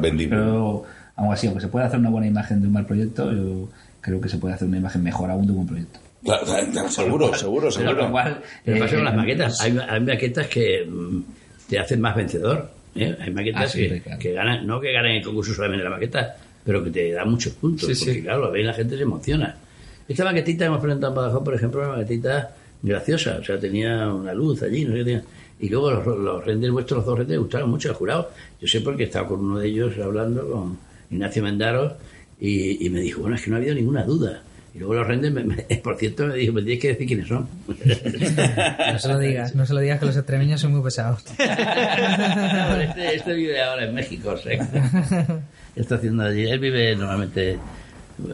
vendible. Pero aún así, aunque se puede hacer una buena imagen de un mal proyecto, yo creo que se puede hacer una imagen mejor aún de un buen proyecto. Claro, claro, seguro, seguro, Pero seguro. lo cual, Eh, pasa con las maquetas. Hay, hay maquetas que mm, te hacen más vencedor. ¿eh? Hay maquetas Ah, sí, que, claro. que ganan, no que ganen el concurso solamente la maqueta, pero que te dan muchos puntos. Sí, sí. porque claro, lo ve y la gente se emociona. Esta maquetita que hemos presentado en Badajoz, por ejemplo, una maquetita graciosa, o sea, tenía una luz allí, no sé qué tenía. Y luego los, los renders, vuestros dos renders, gustaron mucho al jurado. Yo sé porque estaba con uno de ellos hablando, con Ignacio Mendaros, y, y me dijo, bueno, es que no ha habido ninguna duda. Y luego los renders, me- me- por cierto, me dijo, me tienes que decir quiénes son. No se lo digas, no se lo digas que los extremeños son muy pesados. este, este vive ahora en México, que está haciendo allí. Él vive normalmente.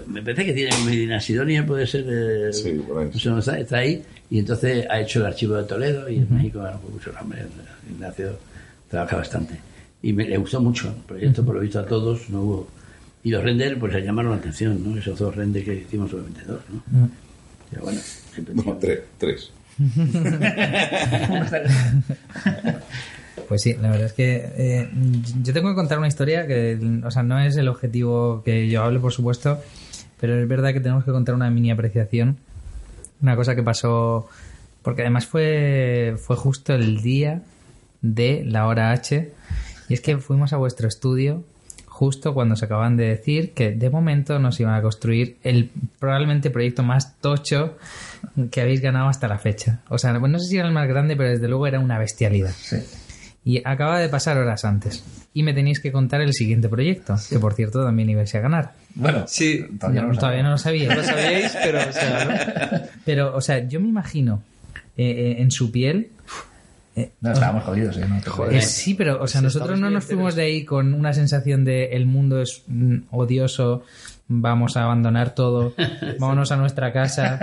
Me parece que tiene Medina Sidonia, puede ser. eh, Sí, por ahí. no sé dónde está, está ahí. Y entonces ha hecho el archivo de Toledo y en México, bueno, pues muchos nombres. Ignacio trabaja bastante. Y me, le gustó mucho el proyecto, por lo visto a todos. no hubo Y los renders, pues le llamaron la atención, ¿no? Esos dos renders que hicimos solamente dos, ¿no? Pero bueno, siempre No, tres. tres. Pues sí, la verdad es que eh, yo tengo que contar una historia que, o sea, no es el objetivo que yo hable, por supuesto, pero es verdad que tenemos que contar una mini apreciación. Una cosa que pasó, porque además fue, fue justo el día de la hora H, y es que fuimos a vuestro estudio justo cuando se acaban de decir que de momento nos iban a construir el probablemente proyecto más tocho que habéis ganado hasta la fecha. O sea, no sé si era el más grande, pero desde luego era una bestialidad. Sí. Y acaba de pasar horas antes. Y me tenéis que contar el siguiente proyecto, que por cierto también ibais a ganar. Bueno, Sí, todavía no, lo todavía no lo sabía. No lo sabíais, pero o sea, ¿no? Pero, o sea, yo me imagino eh, eh, en su piel. Eh, No, estábamos jodidos, ¿eh? No, eh, sí, pero, o sea, Sí, nosotros no nos fuimos de ahí con una sensación de el mundo es mm, odioso, vamos a abandonar todo, vámonos a nuestra casa,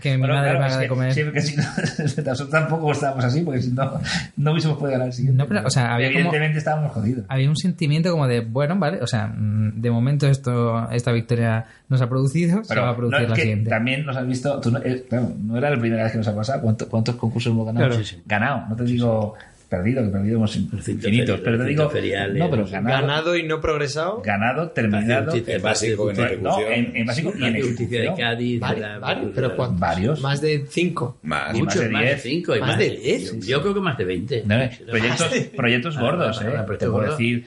que mi Bueno, madre claro, me es haga de que- comer. Sí, porque si no, nosotros tampoco estábamos así, porque si no, no hubiésemos podido ganar el siguiente. No, pero, o sea, había como- Evidentemente estábamos jodidos. había un sentimiento como de, bueno, vale, o sea, mm, de momento esto esta victoria nos ha producido, se va a producir la que siguiente. también nos has visto, tú no, eh, claro, no era la primera vez que nos ha pasado. ¿Cuánto- ¿Cuántos concursos hemos ganado? Claro. Sí, sí. Ganado, no te digo perdido, que perdido hemos infinitos, pero te digo, ferial, no, pero ganado, ganado y no progresado. ganado, terminado, Justicia- En básico, en Justicia- no, ejecución. en, en básico y en justicia de ejecución. Cádiz. Vari- la- vari- pero ¿cuántos? Varios. Más de cinco. Más. Muchos, más de más de 10. 5 y Más más, de 10. Yo, yo creo que más de 20. No, proyectos, proyectos gordos, ah, ¿eh? te puedo decir.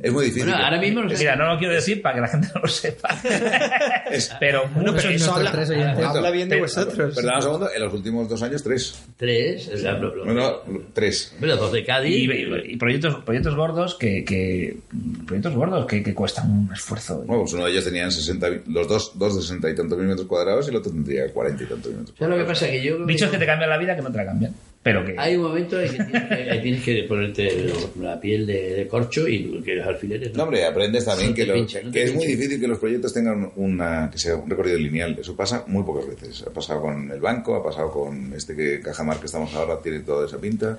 Es muy difícil. Bueno, ahora mismo no sé. Mira, no lo quiero decir para que la gente no lo sepa. pero Bueno, pero muchos- eso habla, tres oyentes. habla bien de Pero- vosotros. Un segundo, en los últimos dos años, tres. Tres. o sea, lo- lo- Bueno, tres. Los dos de Cádiz. y, y proyectos proyectos gordos que, que proyectos gordos que, que cuestan un esfuerzo Bueno, pues uno de ellos tenían 60, los dos, dos de 60 y tantos mil metros cuadrados y el otro tendría 40 y tantos mil metros ¿Sabes lo que cuadrados. pasa? Que yo que que te cambian la vida que no te la cambian pero que hay un momento en que tienes que, ahí tienes que ponerte la piel de, de corcho y que los alfileres. No, hombre, aprendes también No que, lo- pincha, no que es muy difícil que los proyectos tengan una, que sea un recorrido lineal. Eso pasa muy pocas veces. Ha pasado con el banco, ha pasado con este que Cajamar que estamos ahora, tiene toda esa pinta.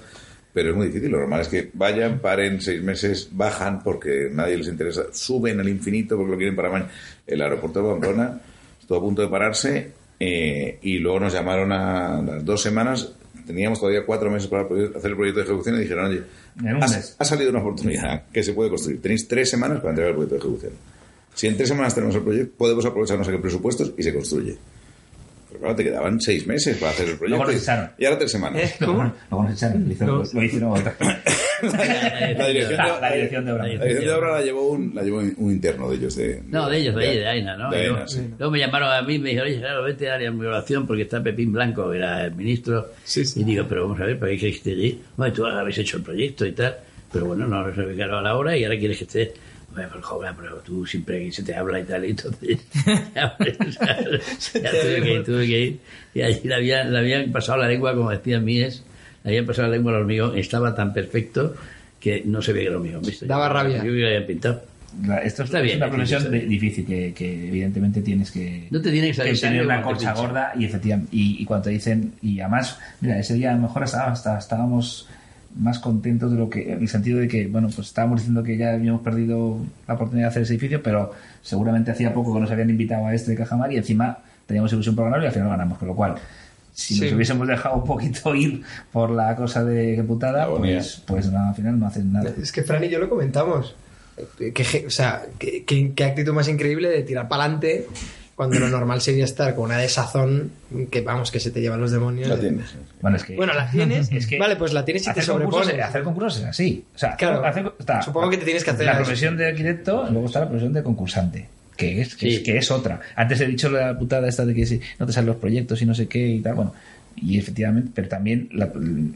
Pero es muy difícil. Lo normal es que vayan, paren seis meses, bajan porque nadie les interesa, suben al infinito porque lo quieren para mañana. El aeropuerto de Pamplona estuvo a punto de pararse eh, y luego nos llamaron a las dos semanas. Teníamos todavía cuatro meses para hacer el proyecto de ejecución y dijeron, oye, ha, ha salido una oportunidad que se puede construir. Tenéis tres semanas para entregar el proyecto de ejecución. Si en tres semanas tenemos el proyecto, podemos aprovechar no sé qué presupuestos y se construye. Pero claro, te quedaban seis meses para hacer el proyecto. Luego nos echaron. Y ahora tres semanas. nos echaron lo hicieron, lo hicieron otra. La dirección la, de, la dirección de obra la dirección de obra la llevó un, la llevó un interno de ellos. De, No, de ellos, de, ahí, de Aina, ¿no? De Aina, luego, sí. luego me llamaron a mí y me dijeron, oye, claro, vete a la migración porque está Pepín Blanco, que era el ministro. Sí, sí. Y digo, pero vamos a ver, ¿para qué quieres que esté allí? Bueno, tú habéis hecho el proyecto y tal, pero bueno, no nos ubicaron a la hora y ahora quieres que esté. Bueno, pero joven, pero tú siempre se te habla y tal, y entonces ya, pues, ya tuve que ir, tuve que ir. Y allí le habían, le habían pasado la lengua, como decían míes, le habían pasado la lengua al hormigón, estaba tan perfecto que no se veía que era hormigón, ¿viste? Daba rabia. Yo lo habían pintado. La- Esto es, Está es bien, una profesión está bien. difícil que, que evidentemente tienes que, No te tiene que tener una pinchan. gorda y efectivamente y, y cuando te dicen y además mira ese día a lo mejor hasta, hasta estábamos más contentos de lo que en el sentido de que bueno pues estábamos diciendo que ya habíamos perdido la oportunidad de hacer ese edificio pero seguramente hacía poco que nos habían invitado a este de Cajamar y encima teníamos ilusión por ganarlo y al final ganamos con lo cual si Sí. nos hubiésemos dejado un poquito ir por la cosa de que putada pues, pues no, al final no hacen nada Es que Fran y yo lo comentamos. Que, o sea, qué, actitud más increíble de tirar para adelante cuando lo normal sería estar con una desazón que, vamos, que se te llevan los demonios. La tienes. bueno es que Bueno, la tienes. Es que vale, pues la tienes y te sobrepones. hacer concursos es así. O sea, Claro. hacer- está Supongo que te tienes que hacer la profesión de arquitecto y luego está la profesión de concursante. Que es, que, Sí. es, que es otra. Antes he dicho la putada esta de que si no te salen los proyectos y no sé qué y tal. Bueno, y efectivamente, pero también la,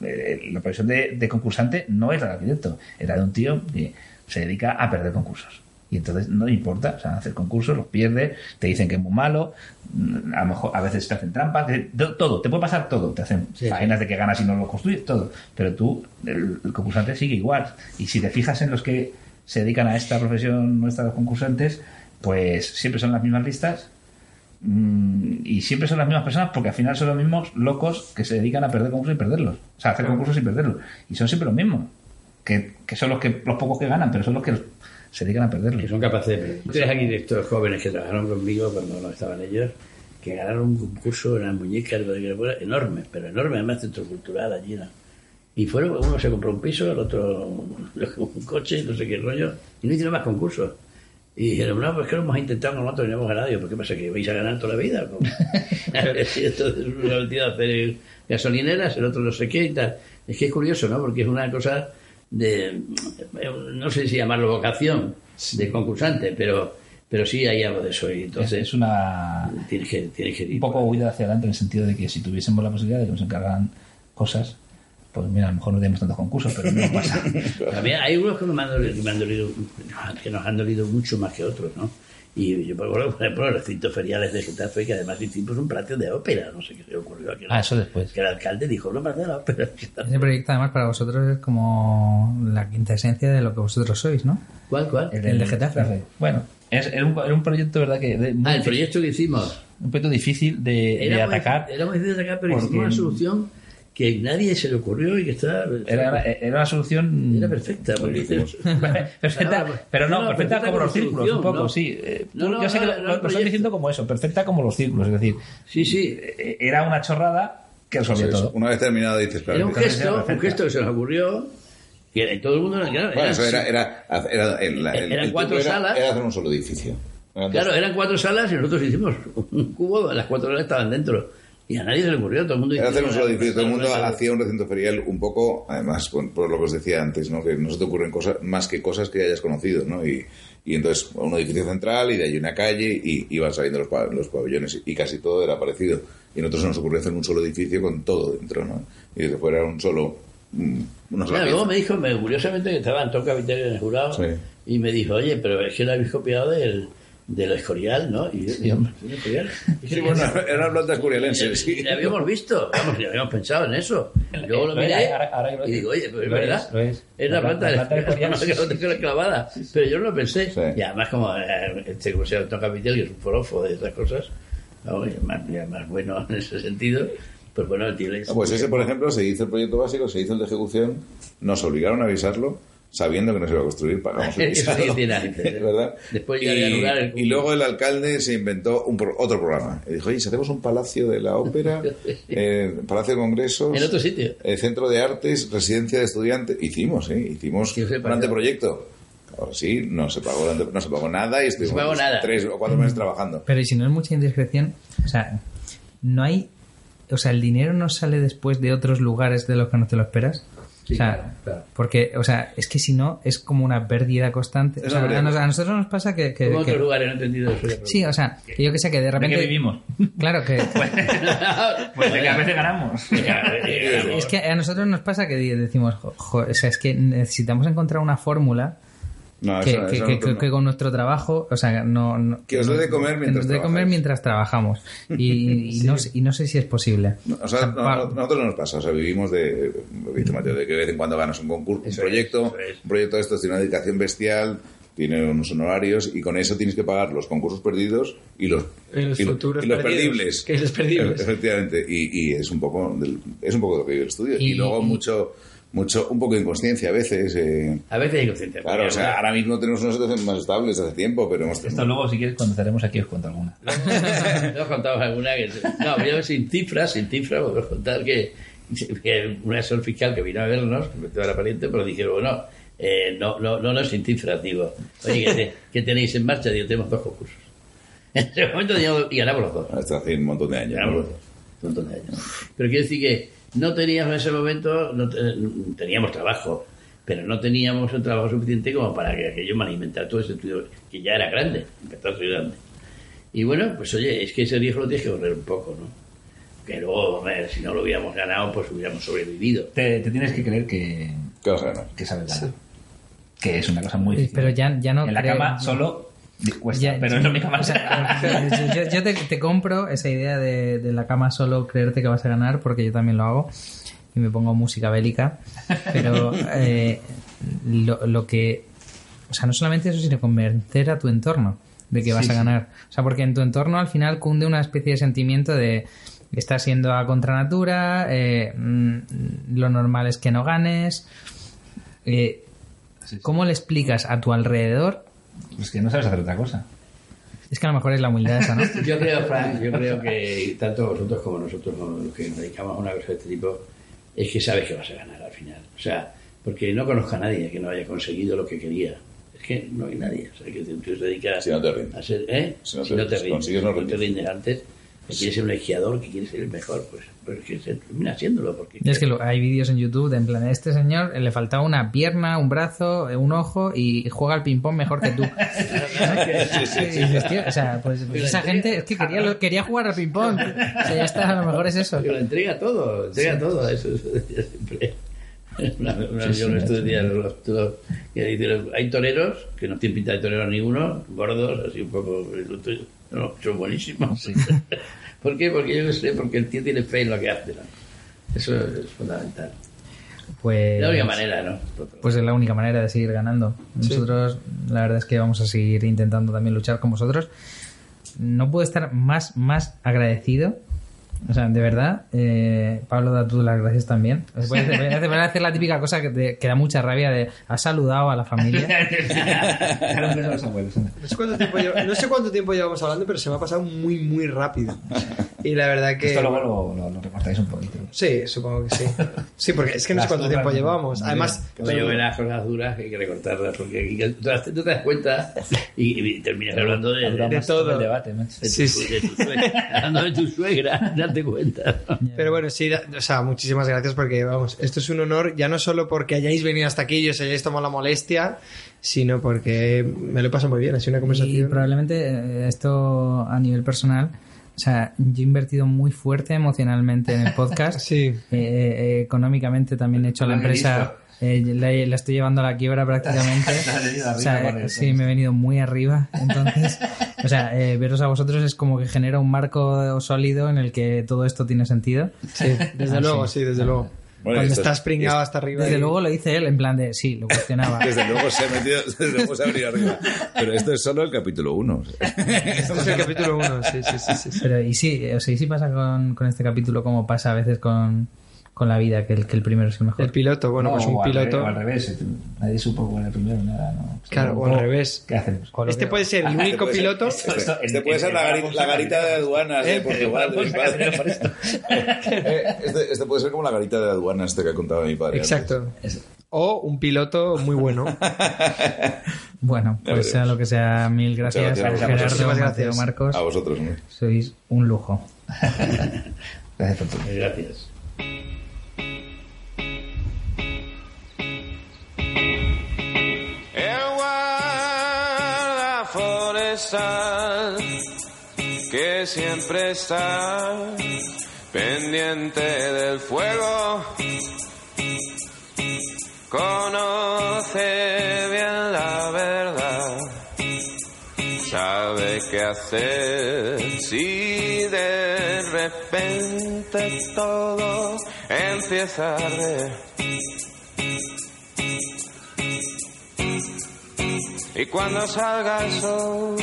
eh, la profesión de, de concursante no era de arquitecto, era de un tío que se dedica a perder concursos. Y entonces no importa, o sea, hacer concursos, los pierde, te dicen que es muy malo, mm, a lo mejor a veces te hacen trampas, to- todo, te puede pasar todo, te hacen Sí, faenas de que ganas y no lo construyes, todo. Pero tú, el, el concursante sigue igual. Y si te fijas en los que se dedican a esta profesión nuestra, los concursantes, pues siempre son las mismas listas mm, y siempre son las mismas personas porque al final son los mismos locos que se dedican a perder concursos y perderlos. O sea, a hacer concursos y perderlos. Y son siempre los mismos. Que, que son los que los pocos que ganan, pero son los que se dedican a que perderlos. son capaces de perder. Tres arquitectos jóvenes que trabajaron conmigo cuando no estaban ellos, que ganaron un concurso en las muñecas que enorme, pero enorme, además centro cultural allí. ¿no? Y fueron, uno se compró un piso, el otro un coche, no sé qué rollo, y no hicieron más concursos. Y dijeron, no, pues que lo hemos intentado nosotros y no hemos ganado. Yo, ¿por qué pasa? ¿Que vais a ganar toda la vida? ¿Cómo? Y Entonces uno se ha metido a hacer gasolineras, el otro no sé qué y tal. Es que es curioso, ¿no? Porque es una cosa de, no sé si llamarlo vocación de concursante, pero, pero sí hay algo de eso. Y Es, entonces es una tienes, que, tienes que ir. un poco huida hacia adelante en el sentido de que si tuviésemos la posibilidad de que nos encargaran cosas, pues mira, a lo mejor no tenemos tantos concursos, pero no pasa. También hay unos que, me han dolido, que, me han dolido, que nos han dolido mucho más que otros, ¿no? Y yo, por ejemplo, los recintos feriales de Getafe, que además hicimos un platio de ópera, no sé qué se ocurrió aquí. Ah, eso después. Que el alcalde dijo, no, platio de la ópera. Ese proyecto además para vosotros es como la quinta esencia de lo que vosotros sois, ¿no? ¿Cuál, cuál? El de Getafe. Bueno, es, era, un, era un proyecto, ¿verdad? que de- Ah, el proyecto que hicimos. Un proyecto difícil de, de Era muy atacar. Era muy difícil de atacar, pero Porque- hicimos una solución que nadie se le ocurrió y que estaba... Era, era una solución. Era perfecta. porque dices- perfecta, Ah, pero no, no, perfecta, perfecta como los círculos, un poco, ¿no? sí. Eh, No, no, yo sé que no, lo, no, lo- el lo están proyecto. diciendo como eso, perfecta como los círculos, es decir, Sí, sí. eh, era una chorrada que resolvía Eso, todo. Una vez terminado dices, claro. Era un gesto, un gesto que se nos ocurrió que todo el mundo... Claro, Bueno, eso era, era, era, el, el- Eran el cuatro era- salas. Era hacer un solo edificio. Eran dos- Claro, eran cuatro salas y nosotros hicimos un cubo, las cuatro salas estaban dentro. Y a nadie se le ocurrió, todo el mundo... Era hacer un solo edificio. Todo el mundo hacía un recinto ferial un poco, además, por lo que os decía antes, ¿no? que no se te ocurren cosas más que cosas que hayas conocido. ¿no? Y, y entonces un edificio central y de ahí una calle y iban saliendo los, los pabellones y casi todo era parecido. Y nosotros se nos ocurrió hacer un solo edificio con todo dentro. ¿no? Y desde fuera era un solo... Una sola Claro, luego me dijo, me, curiosamente, que estaba Antón Capitán en el jurado, Sí. y me dijo, oye, pero es que lo habéis copiado del, del Escorial, ¿no? Y ¿el Escorial? Sí, bueno, era una planta escurialense, sí. Le habíamos visto, vamos, ni habíamos pensado en eso. Y luego lo Lo es, miré ahora- ahora lo y es. digo, oye, pues es Lo es, verdad. lo es. Es la La planta de planta Escorial. que tengo clavada. Pero yo no lo pensé. Sí. Y además, como eh, este como se Antón Capitel, que es un forofo de esas cosas, vamos, y es más, ya más bueno en ese sentido, pues bueno, el tío le Ah, Pues ese, por ejemplo, se hizo el proyecto básico, se hizo el de ejecución, nos obligaron a avisarlo, sabiendo que no se iba a construir, pagamos el. ¿verdad? Después y, el- y luego el alcalde se inventó un pro- otro programa. Y dijo, oye, si hacemos un palacio de la ópera, eh, palacio de congresos, En otro sitio. eh, centro de artes, residencia de estudiantes. Hicimos, ¿eh? Hicimos un anteproyecto. Ahora sí, no se pagó, el no se pagó nada y estuvimos pagó nada. tres o cuatro meses trabajando. Pero y si no es mucha indiscreción, o sea, no hay, o sea, el dinero no sale después de otros lugares de los que no te lo esperas. Sí, o sea, claro, claro. porque, o sea, es que si no es como una pérdida constante. O sea, a, nos- a nosotros nos pasa que, que- lugares, no he entendido eso. sí, o sea, que yo que sé que de ¿De repente qué vivimos? Claro que Pues de que a veces ganamos. es que a nosotros nos pasa que decimos, jo, jo, o sea, es que necesitamos encontrar una fórmula No, que, eso- que- eso que- nosotros que- que no. con nuestro trabajo, o sea, no, no- Que os dé de comer mientras nos dé de comer trabajáis. mientras trabajamos y, y no, sé- y no sé si es posible. O sea, nosotros no nos pasa, o sea, vivimos de, lo que dice Mateo, de que de vez en cuando ganas un concurso, un es, proyecto, es. un proyecto de estos tiene una dedicación bestial, tiene unos honorarios y con eso tienes que pagar los concursos perdidos y los, Y los y lo- futuros y los perdidos, perdibles. que es los perdibles. Efectivamente, y, y es un poco del- es un poco lo que vive el estudio. Y, Y- luego y- mucho mucho un poco de inconsciencia a veces. eh, A veces hay consciente. claro, o sea, ahora mismo tenemos una situación más estable desde hace tiempo, pero hemos Esto luego, si quieres, cuando estaremos aquí os cuento alguna. No contamos alguna que... No, yo sin cifras, sin cifras, podemos contar que, que un asesor fiscal que vino a vernos, que metió a la pariente, pero dijeron, bueno, eh, no, no, no, no, sin cifras, digo, oye, ¿qué, te- qué tenéis en marcha? Digo, tenemos dos concursos. En ese momento teníamos- y ganamos los dos. hasta hace un montón de años. Ganamos ¿no? los dos. Un montón de años. Pero quiero decir que no teníamos en ese momento, no te- teníamos trabajo, pero no teníamos el trabajo suficiente como para que aquello me alimentara todo ese estudio, que ya era grande, empezó a ser grande. Y bueno, pues oye, es que ese riesgo lo tienes que correr un poco, ¿no? Que luego, hombre, si no lo hubiéramos ganado, pues hubiéramos sobrevivido. Te, te tienes que creer que, que sabes ganar. Que es una cosa muy Sí, difícil. pero ya- ya no En la creo- cama solo cuesta, Ya- pero es la única manera. yo, yo te, te compro esa idea de, de la cama solo creerte que vas a ganar, porque yo también lo hago y me pongo música bélica. Pero eh, lo, lo que. O sea, no solamente eso, sino convencer a tu entorno de que vas Sí, a sí. ganar. O sea, porque en tu entorno al final cunde una especie de sentimiento de. Estás siendo a contranatura, eh, mm, lo normal es que no ganes. Eh, ¿Cómo le explicas a tu alrededor? Pues que no sabes hacer otra cosa. Es que a lo mejor es la humildad esa, ¿no? Yo creo, Frank, yo creo que tanto vosotros como nosotros, como los que nos dedicamos a una cosa de este tipo, es que sabes que vas a ganar al final. O sea, porque no conozco a nadie que no haya conseguido lo que quería. Es que no hay nadie. O sea, que tú te dedicas Si no te rindes. a ser, ¿eh? Si no te- si consigues no no te rindes antes, que quieres ser un esquiador, que quieres ser el mejor, pues, pues que se termina siéndolo. Porque Y es que lo- hay vídeos en YouTube de en plan, este señor le faltaba una pierna, un brazo, eh, un ojo y juega al ping-pong mejor que tú. Y dices, tío, o sea, pues, pues esa gente es que quería, lo- quería jugar al ping-pong. O sea, ya está, a lo mejor es eso. Pero lo entrega todo, entrega todo, eso, eso decía siempre. Una, una, yo estos días, los- los- dice, hay toreros que no tienen pinta de torero ninguno, gordos, así un poco, no, son buenísimos. ¿Por qué? Porque yo no sé, porque el tío tiene fe en lo que hace. ¿no? Eso es fundamental. Pues, Es la única manera, ¿no? pues es la única manera de seguir ganando. Nosotros, la verdad es que vamos a seguir intentando también luchar con vosotros. No puedo estar más, más agradecido. O sea, de verdad, eh, Pablo, da tú las gracias también. Voy a hacer, voy a hacer- voy a hacer la típica cosa que, te- que da mucha rabia de has saludado a la familia. No sé, cuánto tiempo lleva- no sé cuánto tiempo llevamos hablando, pero se me ha pasado muy, muy rápido. Y la verdad que... Esto luego lo, lo, lo recortáis un poquito. Sí, supongo que sí. Sí, porque es que no sé cuánto tiempo llevamos. Además, Como yo ven las cosas duras que hay que recortarlas porque tú te das cuenta y, y terminas hablando de, de, de más todo. el debate, macho. de Sí, tu, sí. de tu suegra, hablando de tu suegra, date cuenta. Pero bueno, sí, da- o sea, muchísimas gracias porque, vamos, esto es un honor, ya no solo porque hayáis venido hasta aquí y os hayáis tomado la molestia, sino porque me lo he pasado muy bien, ha sido una Y conversación. probablemente eh, esto a nivel personal, o sea, yo he invertido muy fuerte emocionalmente en el podcast. Sí. Eh, eh, económicamente también he hecho a la empresa, eh, la, la estoy llevando a la quiebra prácticamente. O sea, eh, sí, me he venido muy arriba. Entonces, o sea, eh, veros a vosotros es como que genera un marco sólido en el que todo esto tiene sentido. Sí, desde Ah, luego, sí. sí, desde luego. Bueno, Cuando esto- estás pringado esto- hasta arriba. Desde y- luego lo dice él en plan de, sí, lo cuestionaba. Desde luego se ha metido, desde luego se ha venido arriba. Pero esto es solo el capítulo 1. Este es el capítulo 1, sí, sí, sí, sí, sí. Pero y sí, o sea, y sí pasa con, con este capítulo como pasa a veces con, con la vida, que el, que el primero es el mejor. El piloto, bueno, No, pues o un al piloto. revés, o al revés, eh, nadie supo cuál era el primero, nada, no. Claro, o al revés. ¿Qué hacemos? Este puede ser el único puede ser- piloto. Este, este puede ser la, garita de aduanas de Portugal de mi padre. Eh, Este, este puede ser como la garita de aduanas este que ha contado mi padre. Exacto. O un piloto muy bueno. Bueno, pues sea lo que sea, mil gracias, a Gerardo, Gracias. Marcos. A vosotros, ¿no? Sois un lujo. Gracias por. Gracias. Que siempre está pendiente del fuego. Conoce bien la verdad, sabe qué hacer si de repente todo empieza a arder. Y cuando salga el sol,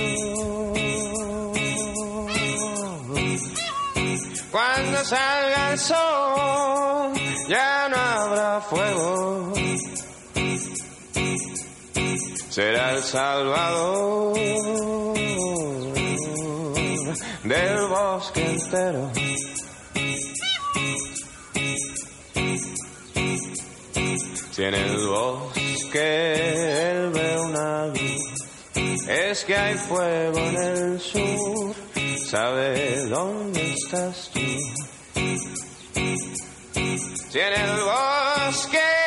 cuando salga el sol, ya no habrá fuego. Será el salvador del bosque entero. Si en el bosque él ve una es que hay fuego en el sur. ¿Sabe dónde estás tú? Si en el bosque